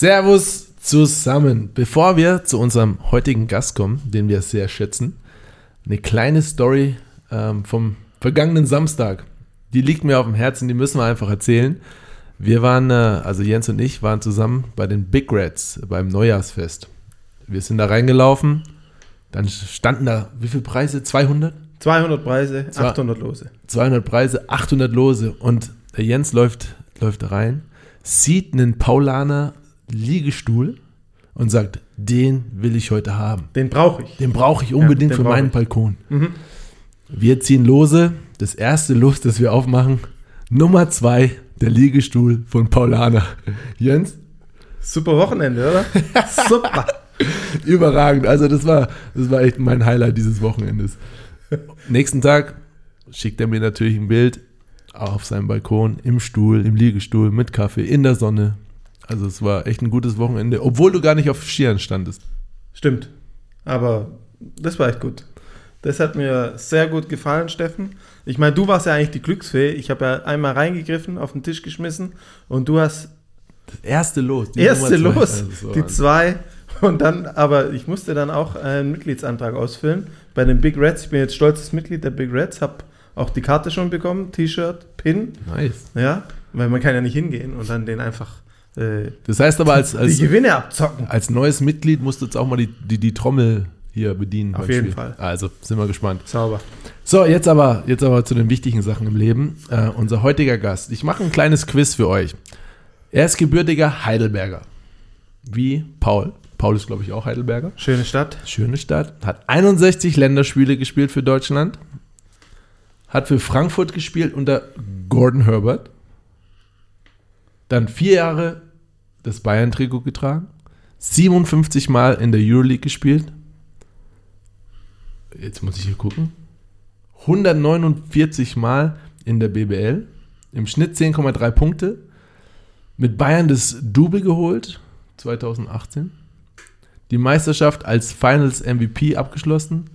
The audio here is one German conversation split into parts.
Servus zusammen. Bevor wir zu unserem heutigen Gast kommen, den wir sehr schätzen, eine kleine Story ähm, vom vergangenen Samstag. Die liegt mir auf dem Herzen, die müssen wir einfach erzählen. Wir waren, äh, also Jens und ich, waren zusammen bei den Big Reds beim Neujahrsfest. Wir sind da reingelaufen, dann standen da, wie viele Preise? 200? 200 Preise, Zwei- 800 Lose. 200 Preise, 800 Lose und der Jens läuft, läuft rein, sieht einen Paulaner Liegestuhl und sagt, den will ich heute haben. Den brauche ich. Den brauche ich unbedingt den für meinen ich. Balkon. Mhm. Wir ziehen Lose. Das erste Los, das wir aufmachen, Nummer zwei, der Liegestuhl von Paulaner. Jens, Super Wochenende, oder? Super. überragend. Also das war, das war echt mein Highlight dieses Wochenendes. Nächsten Tag schickt er mir natürlich ein Bild auf seinem Balkon, im Stuhl, im Liegestuhl, mit Kaffee, in der Sonne. Also es war echt ein gutes Wochenende, obwohl du gar nicht auf Skiern standest. Stimmt. Aber das war echt gut. Das hat mir sehr gut gefallen, Steffen. Ich meine, du warst ja eigentlich die Glücksfee. Ich habe ja einmal reingegriffen, auf den Tisch geschmissen und du hast Das erste Los. die erste los, Also war die zwei. Und dann, aber ich musste dann auch einen Mitgliedsantrag ausfüllen bei den Big Reds. Ich bin jetzt stolzes Mitglied der Big Reds, habe auch die Karte schon bekommen, T-Shirt, Pin, Nice. ja, weil man kann ja nicht hingehen und dann den einfach äh, Das heißt aber, als, die als, Gewinne abzocken. als neues Mitglied musst du jetzt auch mal die, die, die Trommel hier bedienen. Auf jeden Spiel. Fall. Also, sind wir gespannt. Sauber. So, jetzt aber, jetzt aber zu den wichtigen Sachen im Leben. Äh, unser heutiger Gast. Ich mache ein kleines Quiz für euch. Er ist gebürtiger Heidelberger. Wie Paul. Paul ist, glaube ich, auch Heidelberger. Schöne Stadt. Schöne Stadt. Hat 61 Länderspiele gespielt für Deutschland. Hat für Frankfurt gespielt unter Gordon Herbert. Dann vier Jahre das Bayern-Trikot getragen. 57 Mal in der Euroleague gespielt. Jetzt muss ich hier gucken. 149 Mal in der BBL. Im Schnitt 10,3 Punkte. Mit Bayern das Double geholt. 2018 die Meisterschaft als Finals MVP abgeschlossen.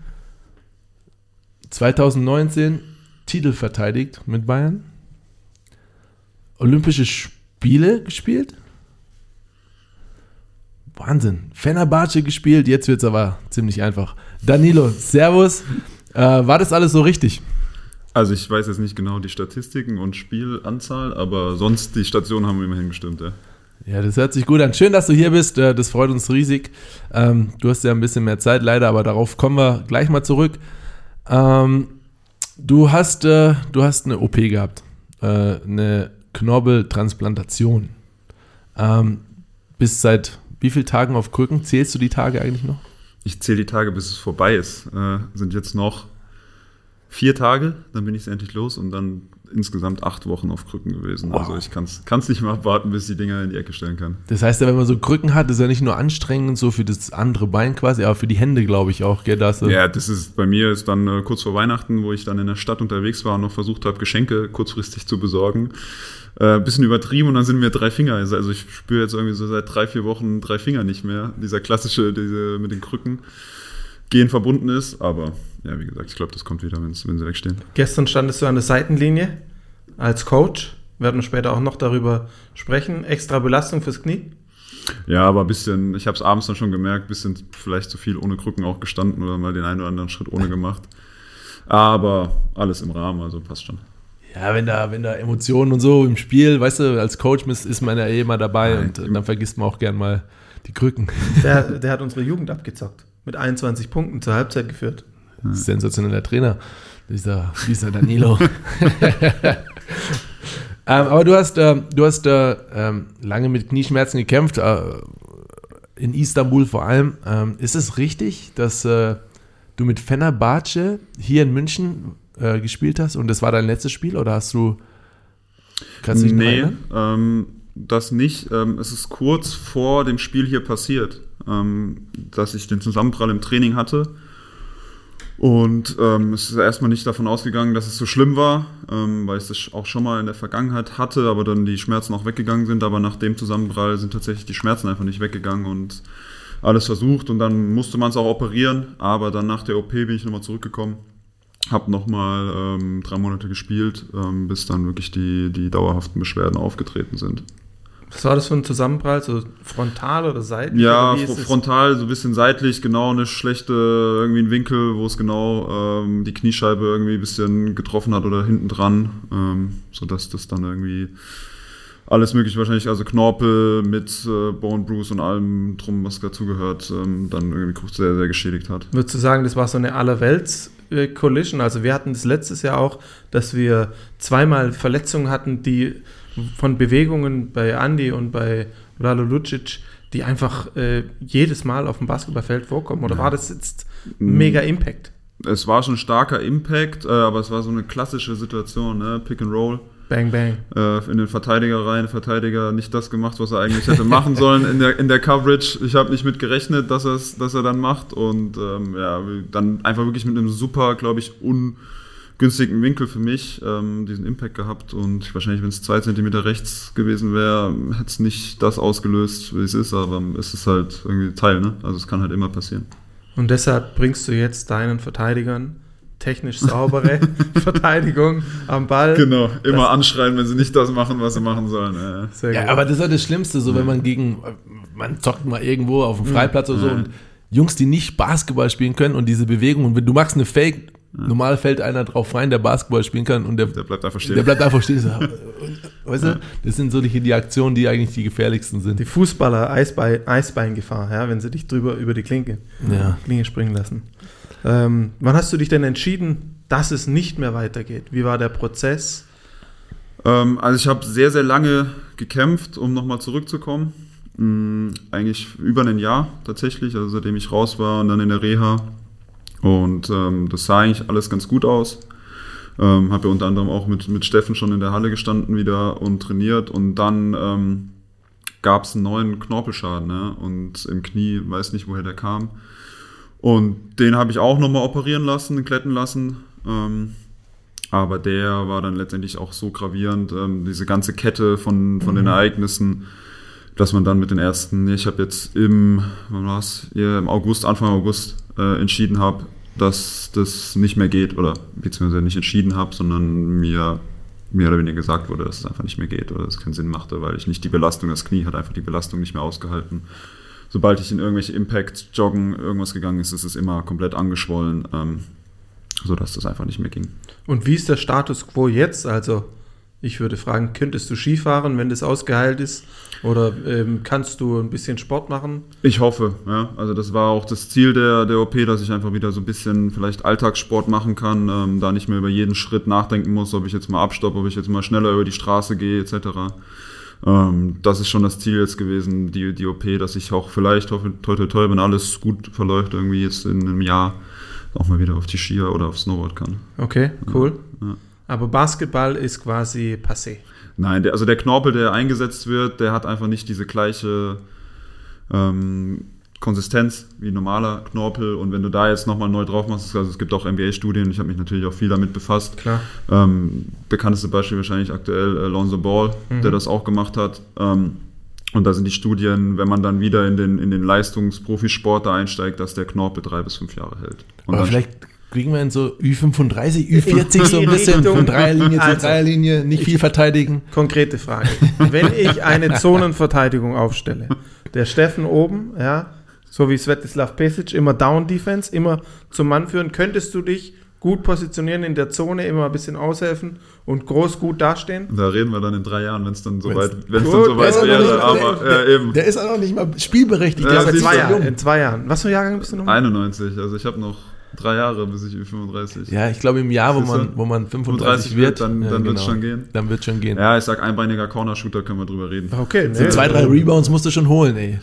2019 Titel verteidigt mit Bayern. Olympische Spiele gespielt. Wahnsinn. Fenerbahce gespielt, jetzt wird es aber ziemlich einfach. Danilo, Servus. Äh, war das alles so richtig? Also ich weiß jetzt nicht genau die Statistiken und Spielanzahl, aber sonst die Stationen haben immerhin gestimmt, ja. Ja, das hört sich gut an. Schön, dass du hier bist. Äh, Das freut uns riesig. Ähm, Du hast ja ein bisschen mehr Zeit leider, aber darauf kommen wir gleich mal zurück. Ähm, Du hast, äh, du hast eine OP gehabt, äh, eine Knorpeltransplantation. Ähm, Bist seit wie vielen Tagen auf Krücken? Zählst du die Tage eigentlich noch? Ich zähle die Tage, bis es vorbei ist. Äh, sind jetzt noch vier Tage, dann bin ich endlich los und dann insgesamt acht Wochen auf Krücken gewesen. Wow. Also ich kann es nicht mehr abwarten, bis ich die Dinger in die Ecke stellen kann. Das heißt ja, wenn man so Krücken hat, ist ja nicht nur anstrengend so für das andere Bein quasi, aber für die Hände, glaube ich, auch. Gell? Da hast du- Ja, das ist bei mir ist dann äh, kurz vor Weihnachten, wo ich dann in der Stadt unterwegs war und noch versucht habe, Geschenke kurzfristig zu besorgen. Äh, bisschen übertrieben und dann sind mir drei Finger. Also ich spüre jetzt irgendwie so seit drei, vier Wochen drei Finger nicht mehr. Dieser klassische, diese mit den Krücken gehen verbunden ist. Aber ja, wie gesagt, ich glaube, das kommt wieder, wenn sie wegstehen. Gestern standest du an der Seitenlinie als Coach. Wir werden später auch noch darüber sprechen. Extra Belastung fürs Knie. Ja, aber ein bisschen, ich habe es abends dann schon gemerkt, bisschen vielleicht zu viel ohne Krücken auch gestanden oder mal den einen oder anderen Schritt ohne gemacht. Aber alles im Rahmen, also passt schon. Ja, wenn da, wenn da Emotionen und so im Spiel, weißt du, als Coach ist, man ja eh immer dabei Nein. und dann vergisst man auch gern mal die Krücken. Der, der hat unsere Jugend abgezockt. Mit 21 Punkten zur Halbzeit geführt. Sensationeller Trainer, dieser, dieser Danilo. ähm, aber du hast, äh, du hast äh, ähm, lange mit Knieschmerzen gekämpft, äh, in Istanbul vor allem. Ähm, ist es richtig, dass äh, du mit Fenerbahce hier in München äh, gespielt hast und das war dein letztes Spiel oder hast du. Kannst du dich nee, ähm, das nicht. Ähm, es ist kurz vor dem Spiel hier passiert, ähm, dass ich den Zusammenprall im Training hatte. Und ähm, es ist erstmal nicht davon ausgegangen, dass es so schlimm war, ähm, weil ich das auch schon mal in der Vergangenheit hatte, aber dann die Schmerzen auch weggegangen sind. Aber nach dem Zusammenprall sind tatsächlich die Schmerzen einfach nicht weggegangen und alles versucht. Und dann musste man es auch operieren. Aber dann nach der OP bin ich nochmal zurückgekommen, habe nochmal ähm, drei Monate gespielt, ähm, bis dann wirklich die, die dauerhaften Beschwerden aufgetreten sind. Was war das für ein Zusammenprall? So frontal oder seitlich? Ja, oder fr frontal, so ein bisschen seitlich, genau eine schlechte, irgendwie ein Winkel, wo es genau ähm, die Kniescheibe irgendwie ein bisschen getroffen hat oder hinten dran, ähm, sodass das dann irgendwie alles mögliche wahrscheinlich, also Knorpel mit äh, Bone Bruise und allem drum, was dazugehört, ähm, dann irgendwie sehr, sehr geschädigt hat. Würdest du sagen, das war so eine Allerwelts-Collision? Also wir hatten das letztes Jahr auch, dass wir zweimal Verletzungen hatten, die von Bewegungen bei Andy und bei Lalo Lucic, die einfach äh, jedes Mal auf dem Basketballfeld vorkommen. Oder Ja. war das jetzt mega Impact? Es war schon starker Impact, äh, aber es war so eine klassische Situation, ne? Pick and Roll. Bang, bang. äh, in den Verteidiger rein, Verteidiger nicht das gemacht, was er eigentlich hätte machen sollen in der, in der Coverage. Ich habe nicht mit gerechnet, dass, dass er dann macht und ähm, ja, dann einfach wirklich mit einem super, glaube ich, ungünstigen Winkel für mich ähm, diesen Impact gehabt und wahrscheinlich, wenn es zwei Zentimeter rechts gewesen wäre, hätte es nicht das ausgelöst, wie es ist, aber es ist halt irgendwie Teil, ne? Also es kann halt immer passieren. Und deshalb bringst du jetzt deinen Verteidigern technisch saubere Verteidigung am Ball. Genau, immer Das- anschreien, wenn sie nicht das machen, was sie machen sollen. Ja. Sehr Ja, gut. aber das ist ja das Schlimmste, so wenn man gegen, man zockt mal irgendwo auf dem Freiplatz oder so Ja. und Jungs, die nicht Basketball spielen können und diese Bewegung und wenn du machst eine Fake, normal fällt einer drauf rein, der Basketball spielen kann und der, Der bleibt einfach stehen. der bleibt einfach stehen. Weißt du, das sind so die, die Aktionen, die eigentlich die gefährlichsten sind. die Fußballer Eisbein, Eisbeingefahr, ja, wenn sie dich drüber über die Klinke, Ja. Klinge springen lassen. Ähm, wann hast du dich denn entschieden, dass es nicht mehr weitergeht? Wie war der Prozess? Ähm, also ich habe sehr, sehr lange gekämpft, um nochmal zurückzukommen. Mm, eigentlich über ein Jahr tatsächlich, also seitdem ich raus war und dann in der Reha. Und ähm, das sah eigentlich alles ganz gut aus. Ähm, habe ja unter anderem auch mit, mit Steffen schon in der Halle gestanden wieder und trainiert. Und dann ähm, gab es einen neuen Knorpelschaden ne? und im Knie, weiß nicht, woher der kam. Und den habe ich auch nochmal operieren lassen, kletten lassen. Ähm, aber der war dann letztendlich auch so gravierend, ähm, diese ganze Kette von, von den Ereignissen, dass man dann mit den Ärzten, ich habe jetzt im, wann war's, im August, Anfang August äh, entschieden habe, dass das nicht mehr geht oder beziehungsweise nicht entschieden habe, sondern mir mehr oder weniger gesagt wurde, dass es einfach nicht mehr geht oder es keinen Sinn machte, weil ich nicht die Belastung, das Knie hat einfach die Belastung nicht mehr ausgehalten. Sobald ich in irgendwelche Impact, Joggen, irgendwas gegangen ist, ist es immer komplett angeschwollen, ähm, sodass das einfach nicht mehr ging. Und wie ist der Status quo jetzt? Also, ich würde fragen, könntest du Skifahren, wenn das ausgeheilt ist? Oder ähm, kannst du ein bisschen Sport machen? Ich hoffe, ja. Also das war auch das Ziel der, der OP, dass ich einfach wieder so ein bisschen vielleicht Alltagssport machen kann, ähm, da nicht mehr über jeden Schritt nachdenken muss, ob ich jetzt mal abstoppe, ob ich jetzt mal schneller über die Straße gehe, etc. Ähm, das ist schon das Ziel jetzt gewesen, die, die OP, dass ich auch vielleicht, hoffe, toi, toi, toi, wenn alles gut verläuft, irgendwie jetzt in einem Jahr auch mal wieder auf die Skier oder aufs Snowboard kann. Okay, cool. Ja. Aber Basketball ist quasi passé. Nein, der, also der Knorpel, der eingesetzt wird, der hat einfach nicht diese gleiche ähm, Konsistenz wie normaler Knorpel. Und wenn du da jetzt nochmal neu drauf machst, also es gibt auch NBA-Studien, ich habe mich natürlich auch viel damit befasst. Klar. Ähm, bekannteste Beispiel wahrscheinlich aktuell äh, Lonzo Ball, Mhm. der das auch gemacht hat. Ähm, und da sind die Studien, wenn man dann wieder in den, in den Leistungsprofisport da einsteigt, dass der Knorpel drei bis fünf Jahre hält. Und Aber vielleicht kriegen wir in so Ü35, Ü40 so ein bisschen Richtung. von Dreierlinie zu Also, Dreierlinie, nicht viel verteidigen. Konkrete Frage. Wenn ich eine Zonenverteidigung aufstelle, der Steffen oben, ja, so wie Svetislav Pesic, immer Down-Defense, immer zum Mann führen, könntest du dich gut positionieren in der Zone, immer ein bisschen aushelfen und groß gut dastehen? Da reden wir dann in drei Jahren, wenn es dann soweit wenn es Gut, dann soweit der ist wäre. aber nicht- Aber der, äh, eben. der ist auch noch nicht mal spielberechtigt. Ja, der ist zwei du. Jahren. In zwei Jahren. Was für Jahrgang bist du noch? 91, also ich habe noch drei Jahre, bis ich Ü35. Ja, ich glaube im Jahr, wo man, wo man 35 wird, dann, ja, dann wird es genau. schon gehen. Dann wird schon gehen. Ja, ich sag, einbeiniger Corner-Shooter können wir drüber reden. Okay, So ne? zwei, drei Rebounds musst du schon holen, ey.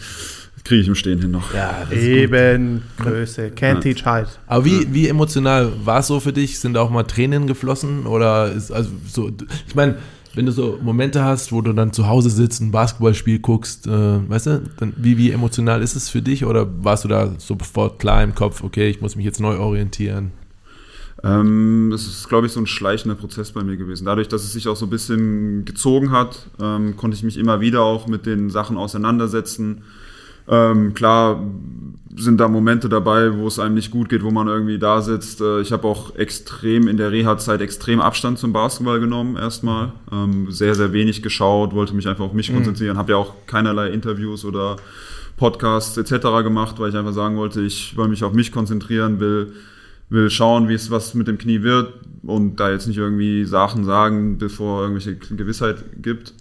Kriege ich im Stehen hin noch. Ja, gut. Eben, Größe, can't Ja. teach height. Aber wie, wie emotional war es so für dich? Sind da auch mal Tränen geflossen? Oder ist also so, ich meine, wenn du so Momente hast, wo du dann zu Hause sitzt, ein Basketballspiel guckst, äh, weißt du, dann wie, wie emotional ist es für dich? Oder warst du da sofort klar im Kopf, okay, ich muss mich jetzt neu orientieren? Ähm, es ist, glaube ich, so ein schleichender Prozess bei mir gewesen. Dadurch, dass es sich auch so ein bisschen gezogen hat, ähm, konnte ich mich immer wieder auch mit den Sachen auseinandersetzen. Ähm, klar sind da Momente dabei, wo es einem nicht gut geht, wo man irgendwie da sitzt. Äh, ich habe auch extrem in der Reha-Zeit extrem Abstand zum Basketball genommen erstmal. Ähm, sehr, sehr wenig geschaut, wollte mich einfach auf mich konzentrieren, habe ja auch keinerlei Interviews oder Podcasts etc. gemacht, weil ich einfach sagen wollte, ich will mich auf mich konzentrieren, will, will schauen, wie es was mit dem Knie wird und da jetzt nicht irgendwie Sachen sagen, bevor irgendwelche Gewissheit gibt.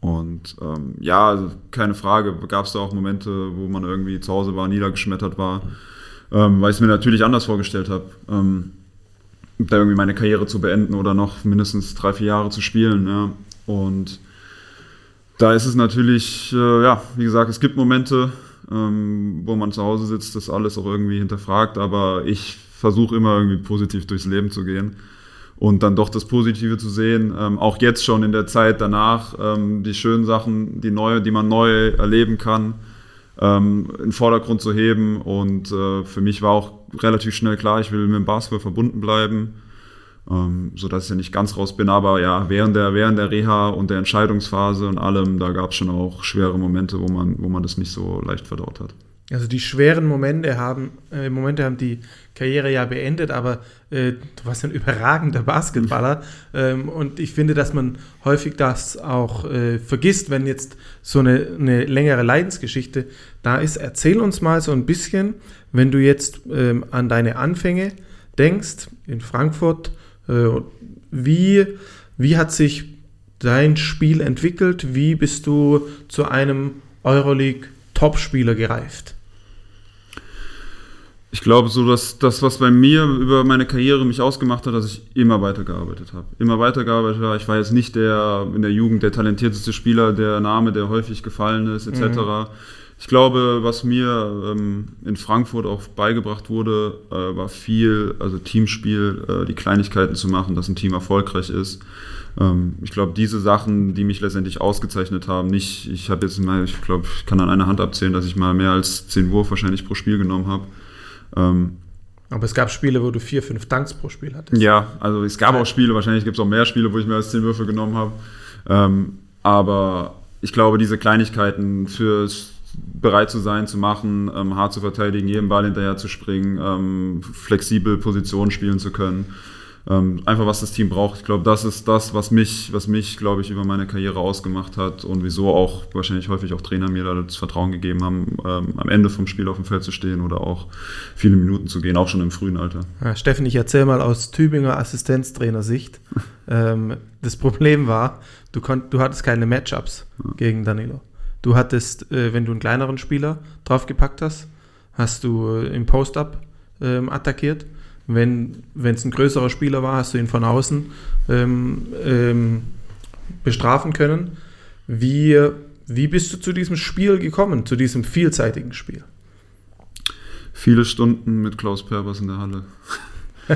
Und ähm, ja, also keine Frage, gab es da auch Momente, wo man irgendwie zu Hause war, niedergeschmettert war, ähm, weil ich es mir natürlich anders vorgestellt habe, ähm, da irgendwie meine Karriere zu beenden oder noch mindestens drei, vier Jahre zu spielen. Ja. Und da ist es natürlich, äh, ja, wie gesagt, es gibt Momente, ähm, wo man zu Hause sitzt, das alles auch irgendwie hinterfragt, aber ich versuche immer irgendwie positiv durchs Leben zu gehen und dann doch das Positive zu sehen. Ähm, auch jetzt schon in der Zeit danach, ähm, die schönen Sachen, die neue, die man neu erleben kann, ähm, in den Vordergrund zu heben. Und äh, für mich war auch relativ schnell klar, ich will mit dem Basketball verbunden bleiben. Ähm, so dass ich ja nicht ganz raus bin, aber ja, während der, während der Reha und der Entscheidungsphase und allem, da gab es schon auch schwere Momente, wo man, wo man das nicht so leicht verdaut hat. Also die schweren Momente haben, äh, Momente haben die Karriere ja beendet, aber äh, du warst ein überragender Basketballer ähm, und ich finde, dass man häufig das auch äh, vergisst, wenn jetzt so eine, eine, längere Leidensgeschichte da ist. Erzähl uns mal so ein bisschen, wenn du jetzt ähm, an deine Anfänge denkst in Frankfurt, äh, wie, wie hat sich dein Spiel entwickelt? Wie bist du zu einem Euroleague-Topspieler gereift? Ich glaube, so dass das, was bei mir über meine Karriere mich ausgemacht hat, dass ich immer weitergearbeitet habe. Immer weitergearbeitet habe. Ich war jetzt nicht der in der Jugend der talentierteste Spieler, der Name, der häufig gefallen ist, etc. Mhm. Ich glaube, was mir ähm, in Frankfurt auch beigebracht wurde, äh, war viel, also Teamspiel, äh, die Kleinigkeiten zu machen, dass ein Team erfolgreich ist. Ähm, ich glaube, diese Sachen, die mich letztendlich ausgezeichnet haben, nicht, ich habe jetzt mal, ich glaube, ich kann an einer Hand abzählen, dass ich mal mehr als 10 Wurf wahrscheinlich pro Spiel genommen habe. Ähm, aber es gab Spiele, wo du vier, fünf Dunks pro Spiel hattest. Ja, also es gab auch Spiele, wahrscheinlich gibt es auch mehr Spiele, wo ich mehr als zehn Würfe genommen habe. Ähm, aber ich glaube, diese Kleinigkeiten fürs bereit zu sein, zu machen, ähm, hart zu verteidigen, jedem Ball hinterher zu springen, ähm, flexibel Positionen spielen zu können, ähm, einfach was das Team braucht. Ich glaube, das ist das, was mich, was mich, glaube ich, über meine Karriere ausgemacht hat und wieso auch wahrscheinlich häufig auch Trainer mir da das Vertrauen gegeben haben, ähm, am Ende vom Spiel auf dem Feld zu stehen oder auch viele Minuten zu gehen, auch schon im frühen Alter. Ja, Steffen, ich erzähle mal aus Tübinger Assistenztrainer-Sicht. ähm, das Problem war, du, konnt, du hattest keine Matchups ja. gegen Danilo. Du hattest, äh, wenn du einen kleineren Spieler draufgepackt hast, hast du äh, im Post-Up ähm, attackiert wenn es ein größerer Spieler war, hast du ihn von außen ähm, ähm, bestrafen können. Wie, wie bist du zu diesem Spiel gekommen, zu diesem vielseitigen Spiel? Viele Stunden mit Klaus Perbers in der Halle.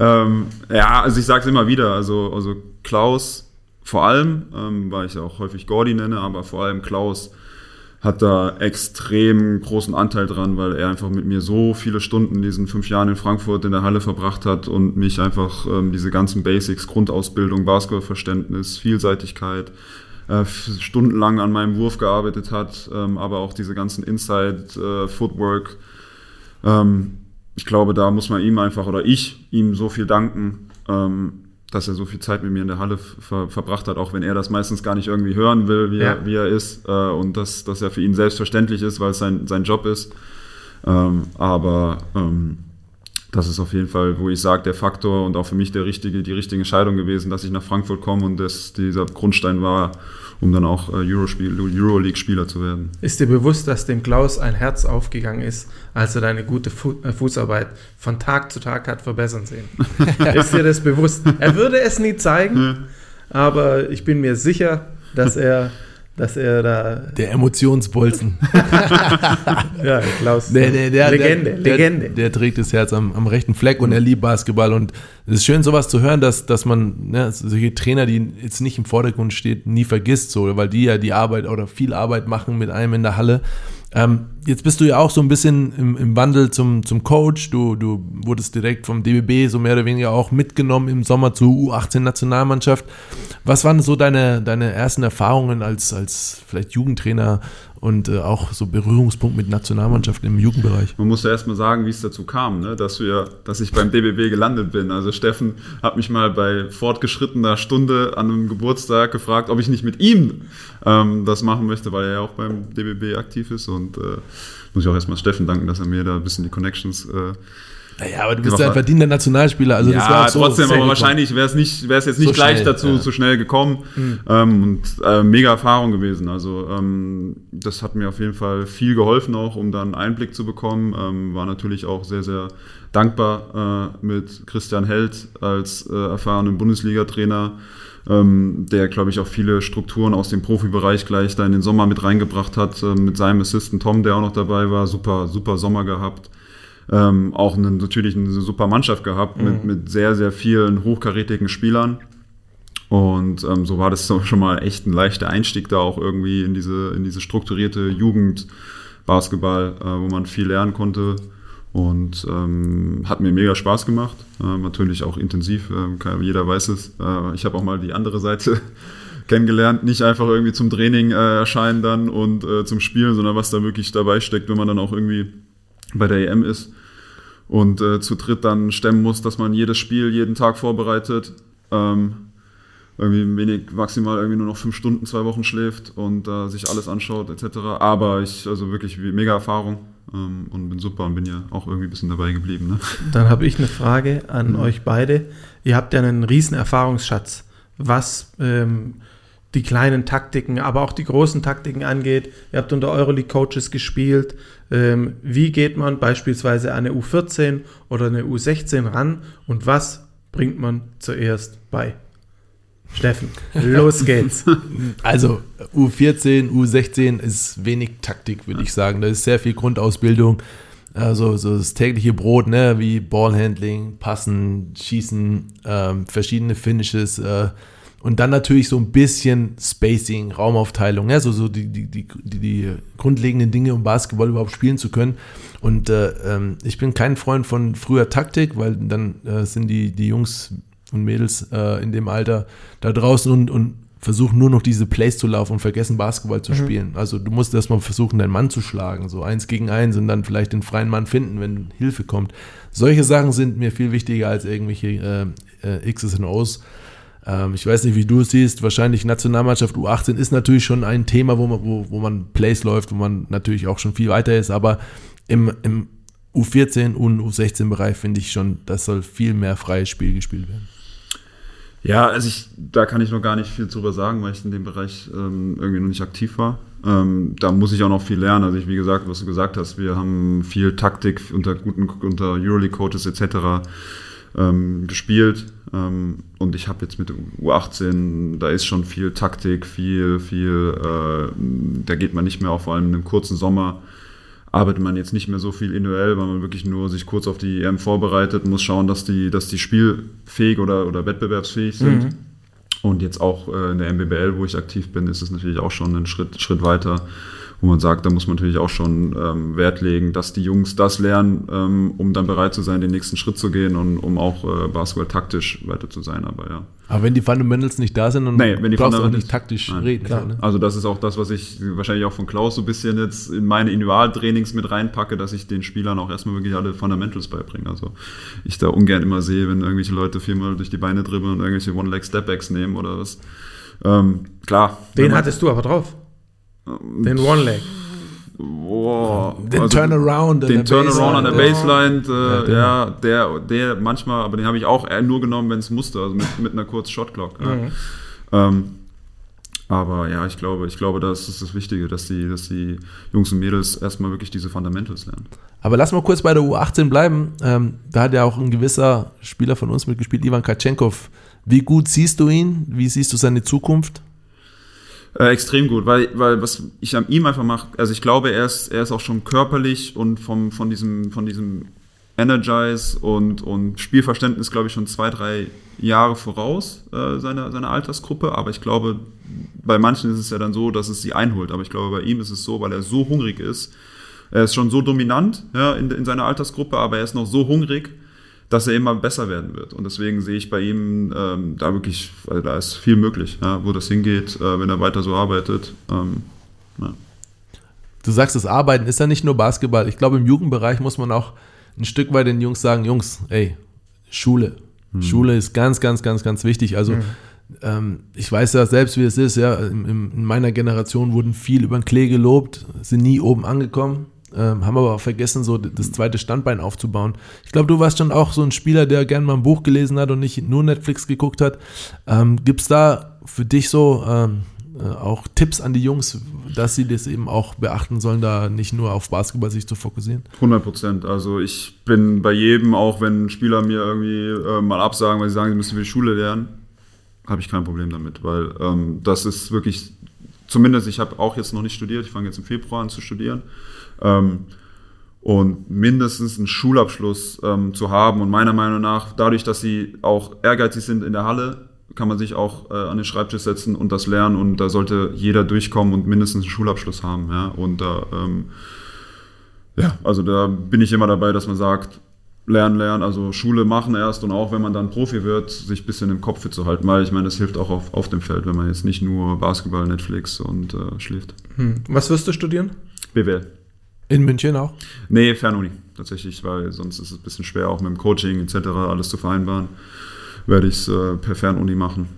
ähm, ja, also ich sage es immer wieder, also, also Klaus vor allem, ähm, weil ich auch häufig Gordy nenne, aber vor allem Klaus hat da extrem großen Anteil dran, weil er einfach mit mir so viele Stunden in diesen fünf Jahren in Frankfurt in der Halle verbracht hat und mich einfach ähm, diese ganzen Basics, Grundausbildung, Basketballverständnis, Vielseitigkeit, äh, stundenlang an meinem Wurf gearbeitet hat, ähm, aber auch diese ganzen Inside äh, Footwork. Ähm, ich glaube, da muss man ihm einfach oder ich ihm so viel danken, ähm, dass er so viel Zeit mit mir in der Halle ver verbracht hat, auch wenn er das meistens gar nicht irgendwie hören will, wie, ja. er, wie er ist. Äh, und dass das ja für ihn selbstverständlich ist, weil es sein, sein Job ist. Ähm, aber ähm, das ist auf jeden Fall, wo ich sage, der Faktor und auch für mich der richtige, die richtige Entscheidung gewesen, dass ich nach Frankfurt komme und das, dieser Grundstein war, um dann auch äh, Euroleague-Spieler zu werden. Ist dir bewusst, dass dem Klaus ein Herz aufgegangen ist, als er deine gute Fu äh, Fußarbeit von Tag zu Tag hat verbessern sehen? ist dir das bewusst? Er würde es nie zeigen, aber ich bin mir sicher, dass er dass er da. Der Emotionsbolzen. ja, Klaus. Der, der, der, Legende, Legende. Der, trägt das Herz am, am rechten Fleck und er liebt Basketball. Und es ist schön, sowas zu hören, dass, dass man ne, solche Trainer, die jetzt nicht im Vordergrund steht, nie vergisst, so, weil die ja die Arbeit oder viel Arbeit machen mit einem in der Halle. Ähm, jetzt bist du ja auch so ein bisschen im, im Wandel zum, zum Coach. Du, du wurdest direkt vom DBB so mehr oder weniger auch mitgenommen im Sommer zur U18-Nationalmannschaft. Was waren so deine, deine ersten Erfahrungen als, als vielleicht Jugendtrainer und äh, auch so Berührungspunkt mit Nationalmannschaften im Jugendbereich. Man muss ja erstmal sagen, wie es dazu kam, ne? dass, wir, dass ich beim DBB gelandet bin. Also Steffen hat mich mal bei fortgeschrittener Stunde an einem Geburtstag gefragt, ob ich nicht mit ihm ähm, das machen möchte, weil er ja auch beim DBB aktiv ist. Und äh, muss ich auch erstmal Steffen danken, dass er mir da ein bisschen die Connections äh, naja, aber du bist ja ein verdienter Nationalspieler. Also ja, das war so trotzdem, aber wahrscheinlich wäre es nicht, wäre es jetzt nicht so gleich schnell, dazu ja. so schnell gekommen. Mhm. Ähm, und äh, mega Erfahrung gewesen. Also ähm, das hat mir auf jeden Fall viel geholfen auch, um dann Einblick zu bekommen. Ähm, war natürlich auch sehr, sehr dankbar äh, mit Christian Held als äh, erfahrenen Bundesliga-Trainer. Ähm, der, glaube ich, auch viele Strukturen aus dem Profibereich gleich da in den Sommer mit reingebracht hat, äh, mit seinem Assistant Tom, der auch noch dabei war. Super, super Sommer gehabt ähm, auch eine, natürlich eine super Mannschaft gehabt mhm. mit, mit sehr, sehr vielen hochkarätigen Spielern. Und ähm, so war das schon mal echt ein leichter Einstieg da auch irgendwie in diese, in diese strukturierte Jugendbasketball, äh, wo man viel lernen konnte. Und ähm, hat mir mega Spaß gemacht. Äh, natürlich auch intensiv, äh, jeder weiß es. Äh, ich habe auch mal die andere Seite kennengelernt. Nicht einfach irgendwie zum Training äh, erscheinen dann und äh, zum Spielen, sondern was da wirklich dabei steckt, wenn man dann auch irgendwie bei der EM ist und äh, zu dritt dann stemmen muss, dass man jedes Spiel jeden Tag vorbereitet. Ähm, irgendwie wenig, maximal irgendwie nur noch fünf Stunden, zwei Wochen schläft und äh, sich alles anschaut etc. Aber ich, also wirklich mega Erfahrung ähm, und bin super und bin ja auch irgendwie ein bisschen dabei geblieben. Ne? Dann habe ich eine Frage an mhm. euch beide. Ihr habt ja einen riesen Erfahrungsschatz, was ähm, die kleinen Taktiken, aber auch die großen Taktiken angeht. Ihr habt unter Euroleague-Coaches gespielt. Ähm, wie geht man beispielsweise an eine U14 oder eine U16 ran und was bringt man zuerst bei? Steffen, los geht's. Also U14, U16 ist wenig Taktik, würde ich sagen. Da ist sehr viel Grundausbildung. Also so das tägliche Brot, ne, wie Ballhandling, Passen, Schießen, ähm, verschiedene Finishes, äh, und dann natürlich so ein bisschen Spacing, Raumaufteilung, ja, so, so die, die, die, die grundlegenden Dinge, um Basketball überhaupt spielen zu können. Und äh, ähm, ich bin kein Freund von früher Taktik, weil dann äh, sind die, die Jungs und Mädels äh, in dem Alter da draußen und, und versuchen nur noch diese Plays zu laufen und vergessen Basketball zu mhm. spielen. Also du musst erstmal versuchen, deinen Mann zu schlagen, so eins gegen eins und dann vielleicht den freien Mann finden, wenn Hilfe kommt. Solche Sachen sind mir viel wichtiger als irgendwelche äh, äh, X's und O's. Ähm, ich weiß nicht, wie du es siehst. Wahrscheinlich Nationalmannschaft U18 ist natürlich schon ein Thema, wo man, wo, wo man Plays läuft, wo man natürlich auch schon viel weiter ist. Aber im, im U14 und U16-Bereich finde ich schon, das soll viel mehr freies Spiel gespielt werden. Ja, also ich, da kann ich noch gar nicht viel drüber sagen, weil ich in dem Bereich ähm, irgendwie noch nicht aktiv war. Ähm, da muss ich auch noch viel lernen. Also ich, wie gesagt, was du gesagt hast, wir haben viel Taktik unter guten, unter Euroleague-Coaches etc. Ähm, gespielt. Ähm, und ich habe jetzt mit U18, da ist schon viel Taktik, viel, viel, äh, da geht man nicht mehr auf, vor allem in einem kurzen Sommer, arbeitet man jetzt nicht mehr so viel individuell, weil man wirklich nur sich kurz auf die EM vorbereitet, muss schauen, dass die, dass die spielfähig oder, oder wettbewerbsfähig sind. Mhm. Und jetzt auch äh, in der MBBL, wo ich aktiv bin, ist es natürlich auch schon einen Schritt, Schritt weiter wo man sagt, da muss man natürlich auch schon ähm, Wert legen, dass die Jungs das lernen, ähm, um dann bereit zu sein, den nächsten Schritt zu gehen und um auch äh, Basketball taktisch weiter zu sein. Aber ja. Aber wenn die Fundamentals nicht da sind, dann nee, wenn die brauchst du auch nicht taktisch nein, reden. Klar, ne? Also das ist auch das, was ich wahrscheinlich auch von Klaus so ein bisschen jetzt in meine Individualtrainings mit reinpacke, dass ich den Spielern auch erstmal wirklich alle Fundamentals beibringe. Also ich da ungern immer sehe, wenn irgendwelche Leute viermal durch die Beine dribbeln und irgendwelche One-Leg-Stepbacks nehmen oder was. Ähm, klar. Den hattest du aber drauf. Den One Leg. Boah, den also Turnaround, den Turnaround an der Baseline, äh, ja, der, der manchmal, aber den habe ich auch nur genommen, wenn es musste, also mit, mit einer kurzen Shotclock. Ja. Mhm. Ähm, aber ja, ich glaube, ich glaube, das ist das Wichtige, dass die, dass die Jungs und Mädels erstmal wirklich diese Fundamentals lernen. Aber lass mal kurz bei der U18 bleiben. Ähm, da hat ja auch ein gewisser Spieler von uns mitgespielt, Ivan Katschenkov. Wie gut siehst du ihn? Wie siehst du seine Zukunft? Äh, extrem gut, weil, weil was ich an ihm einfach mache, also ich glaube, er ist, er ist auch schon körperlich und vom, von diesem, von diesem Energize und, und Spielverständnis, glaube ich, schon zwei, drei Jahre voraus äh, seiner, seiner Altersgruppe. Aber ich glaube, bei manchen ist es ja dann so, dass es sie einholt. Aber ich glaube, bei ihm ist es so, weil er so hungrig ist. Er ist schon so dominant ja, in, in seiner Altersgruppe, aber er ist noch so hungrig, dass er immer besser werden wird. Und deswegen sehe ich bei ihm ähm, da wirklich, also da ist viel möglich, ja, wo das hingeht, äh, wenn er weiter so arbeitet. Ähm, ja. du sagst, das Arbeiten ist ja nicht nur Basketball. Ich glaube, im Jugendbereich muss man auch ein Stück weit den Jungs sagen, Jungs, ey, Schule. Hm. Schule ist ganz, ganz, ganz, ganz wichtig. Also ähm, ich weiß ja selbst, wie es ist. Ja, in, in meiner Generation wurden viel über den Klee gelobt, sind nie oben angekommen, ähm, haben aber auch vergessen, so das zweite Standbein aufzubauen. Ich glaube, du warst schon auch so ein Spieler, der gerne mal ein Buch gelesen hat und nicht nur Netflix geguckt hat. Ähm, Gibt es da für dich so ähm, äh, auch Tipps an die Jungs, dass sie das eben auch beachten sollen, da nicht nur auf Basketball sich zu fokussieren? 100 Prozent. Also ich bin bei jedem, auch wenn Spieler mir irgendwie äh, mal absagen, weil sie sagen, sie müssen für die Schule lernen, habe ich kein Problem damit, weil ähm, das ist wirklich, zumindest ich habe auch jetzt noch nicht studiert, ich fange jetzt im Februar an zu studieren. Ähm, und mindestens einen Schulabschluss ähm, zu haben und meiner Meinung nach, dadurch, dass sie auch ehrgeizig sind in der Halle, kann man sich auch äh, an den Schreibtisch setzen und das lernen und da sollte jeder durchkommen und mindestens einen Schulabschluss haben. Ja? Und da, ähm, ja, also da bin ich immer dabei, dass man sagt, lernen, lernen, also Schule machen erst und auch wenn man dann Profi wird, sich ein bisschen im Kopf fit zu halten, weil ich meine, das hilft auch auf, auf dem Feld, wenn man jetzt nicht nur Basketball, Netflix und äh, schläft. Hm. Was wirst du studieren? BWL. In München auch? Nee, Fernuni tatsächlich, weil sonst ist es ein bisschen schwer, auch mit dem Coaching etc. alles zu vereinbaren. Werde ich es äh, per Fernuni machen.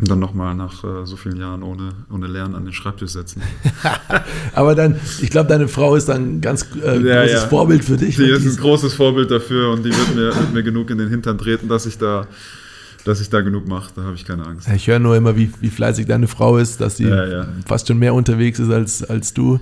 Und dann nochmal nach äh, so vielen Jahren ohne, ohne Lernen an den Schreibtisch setzen. Aber dann, ich glaube, deine Frau ist dann ein ganz äh, Ja, großes ja. Vorbild für dich. Die ist ein großes Vorbild dafür und die wird mir, wird mir genug in den Hintern treten, dass ich da, dass ich da genug mache. Da habe ich keine Angst. Ich höre nur immer, wie, wie fleißig deine Frau ist, dass sie Ja, ja. fast schon mehr unterwegs ist als, als du.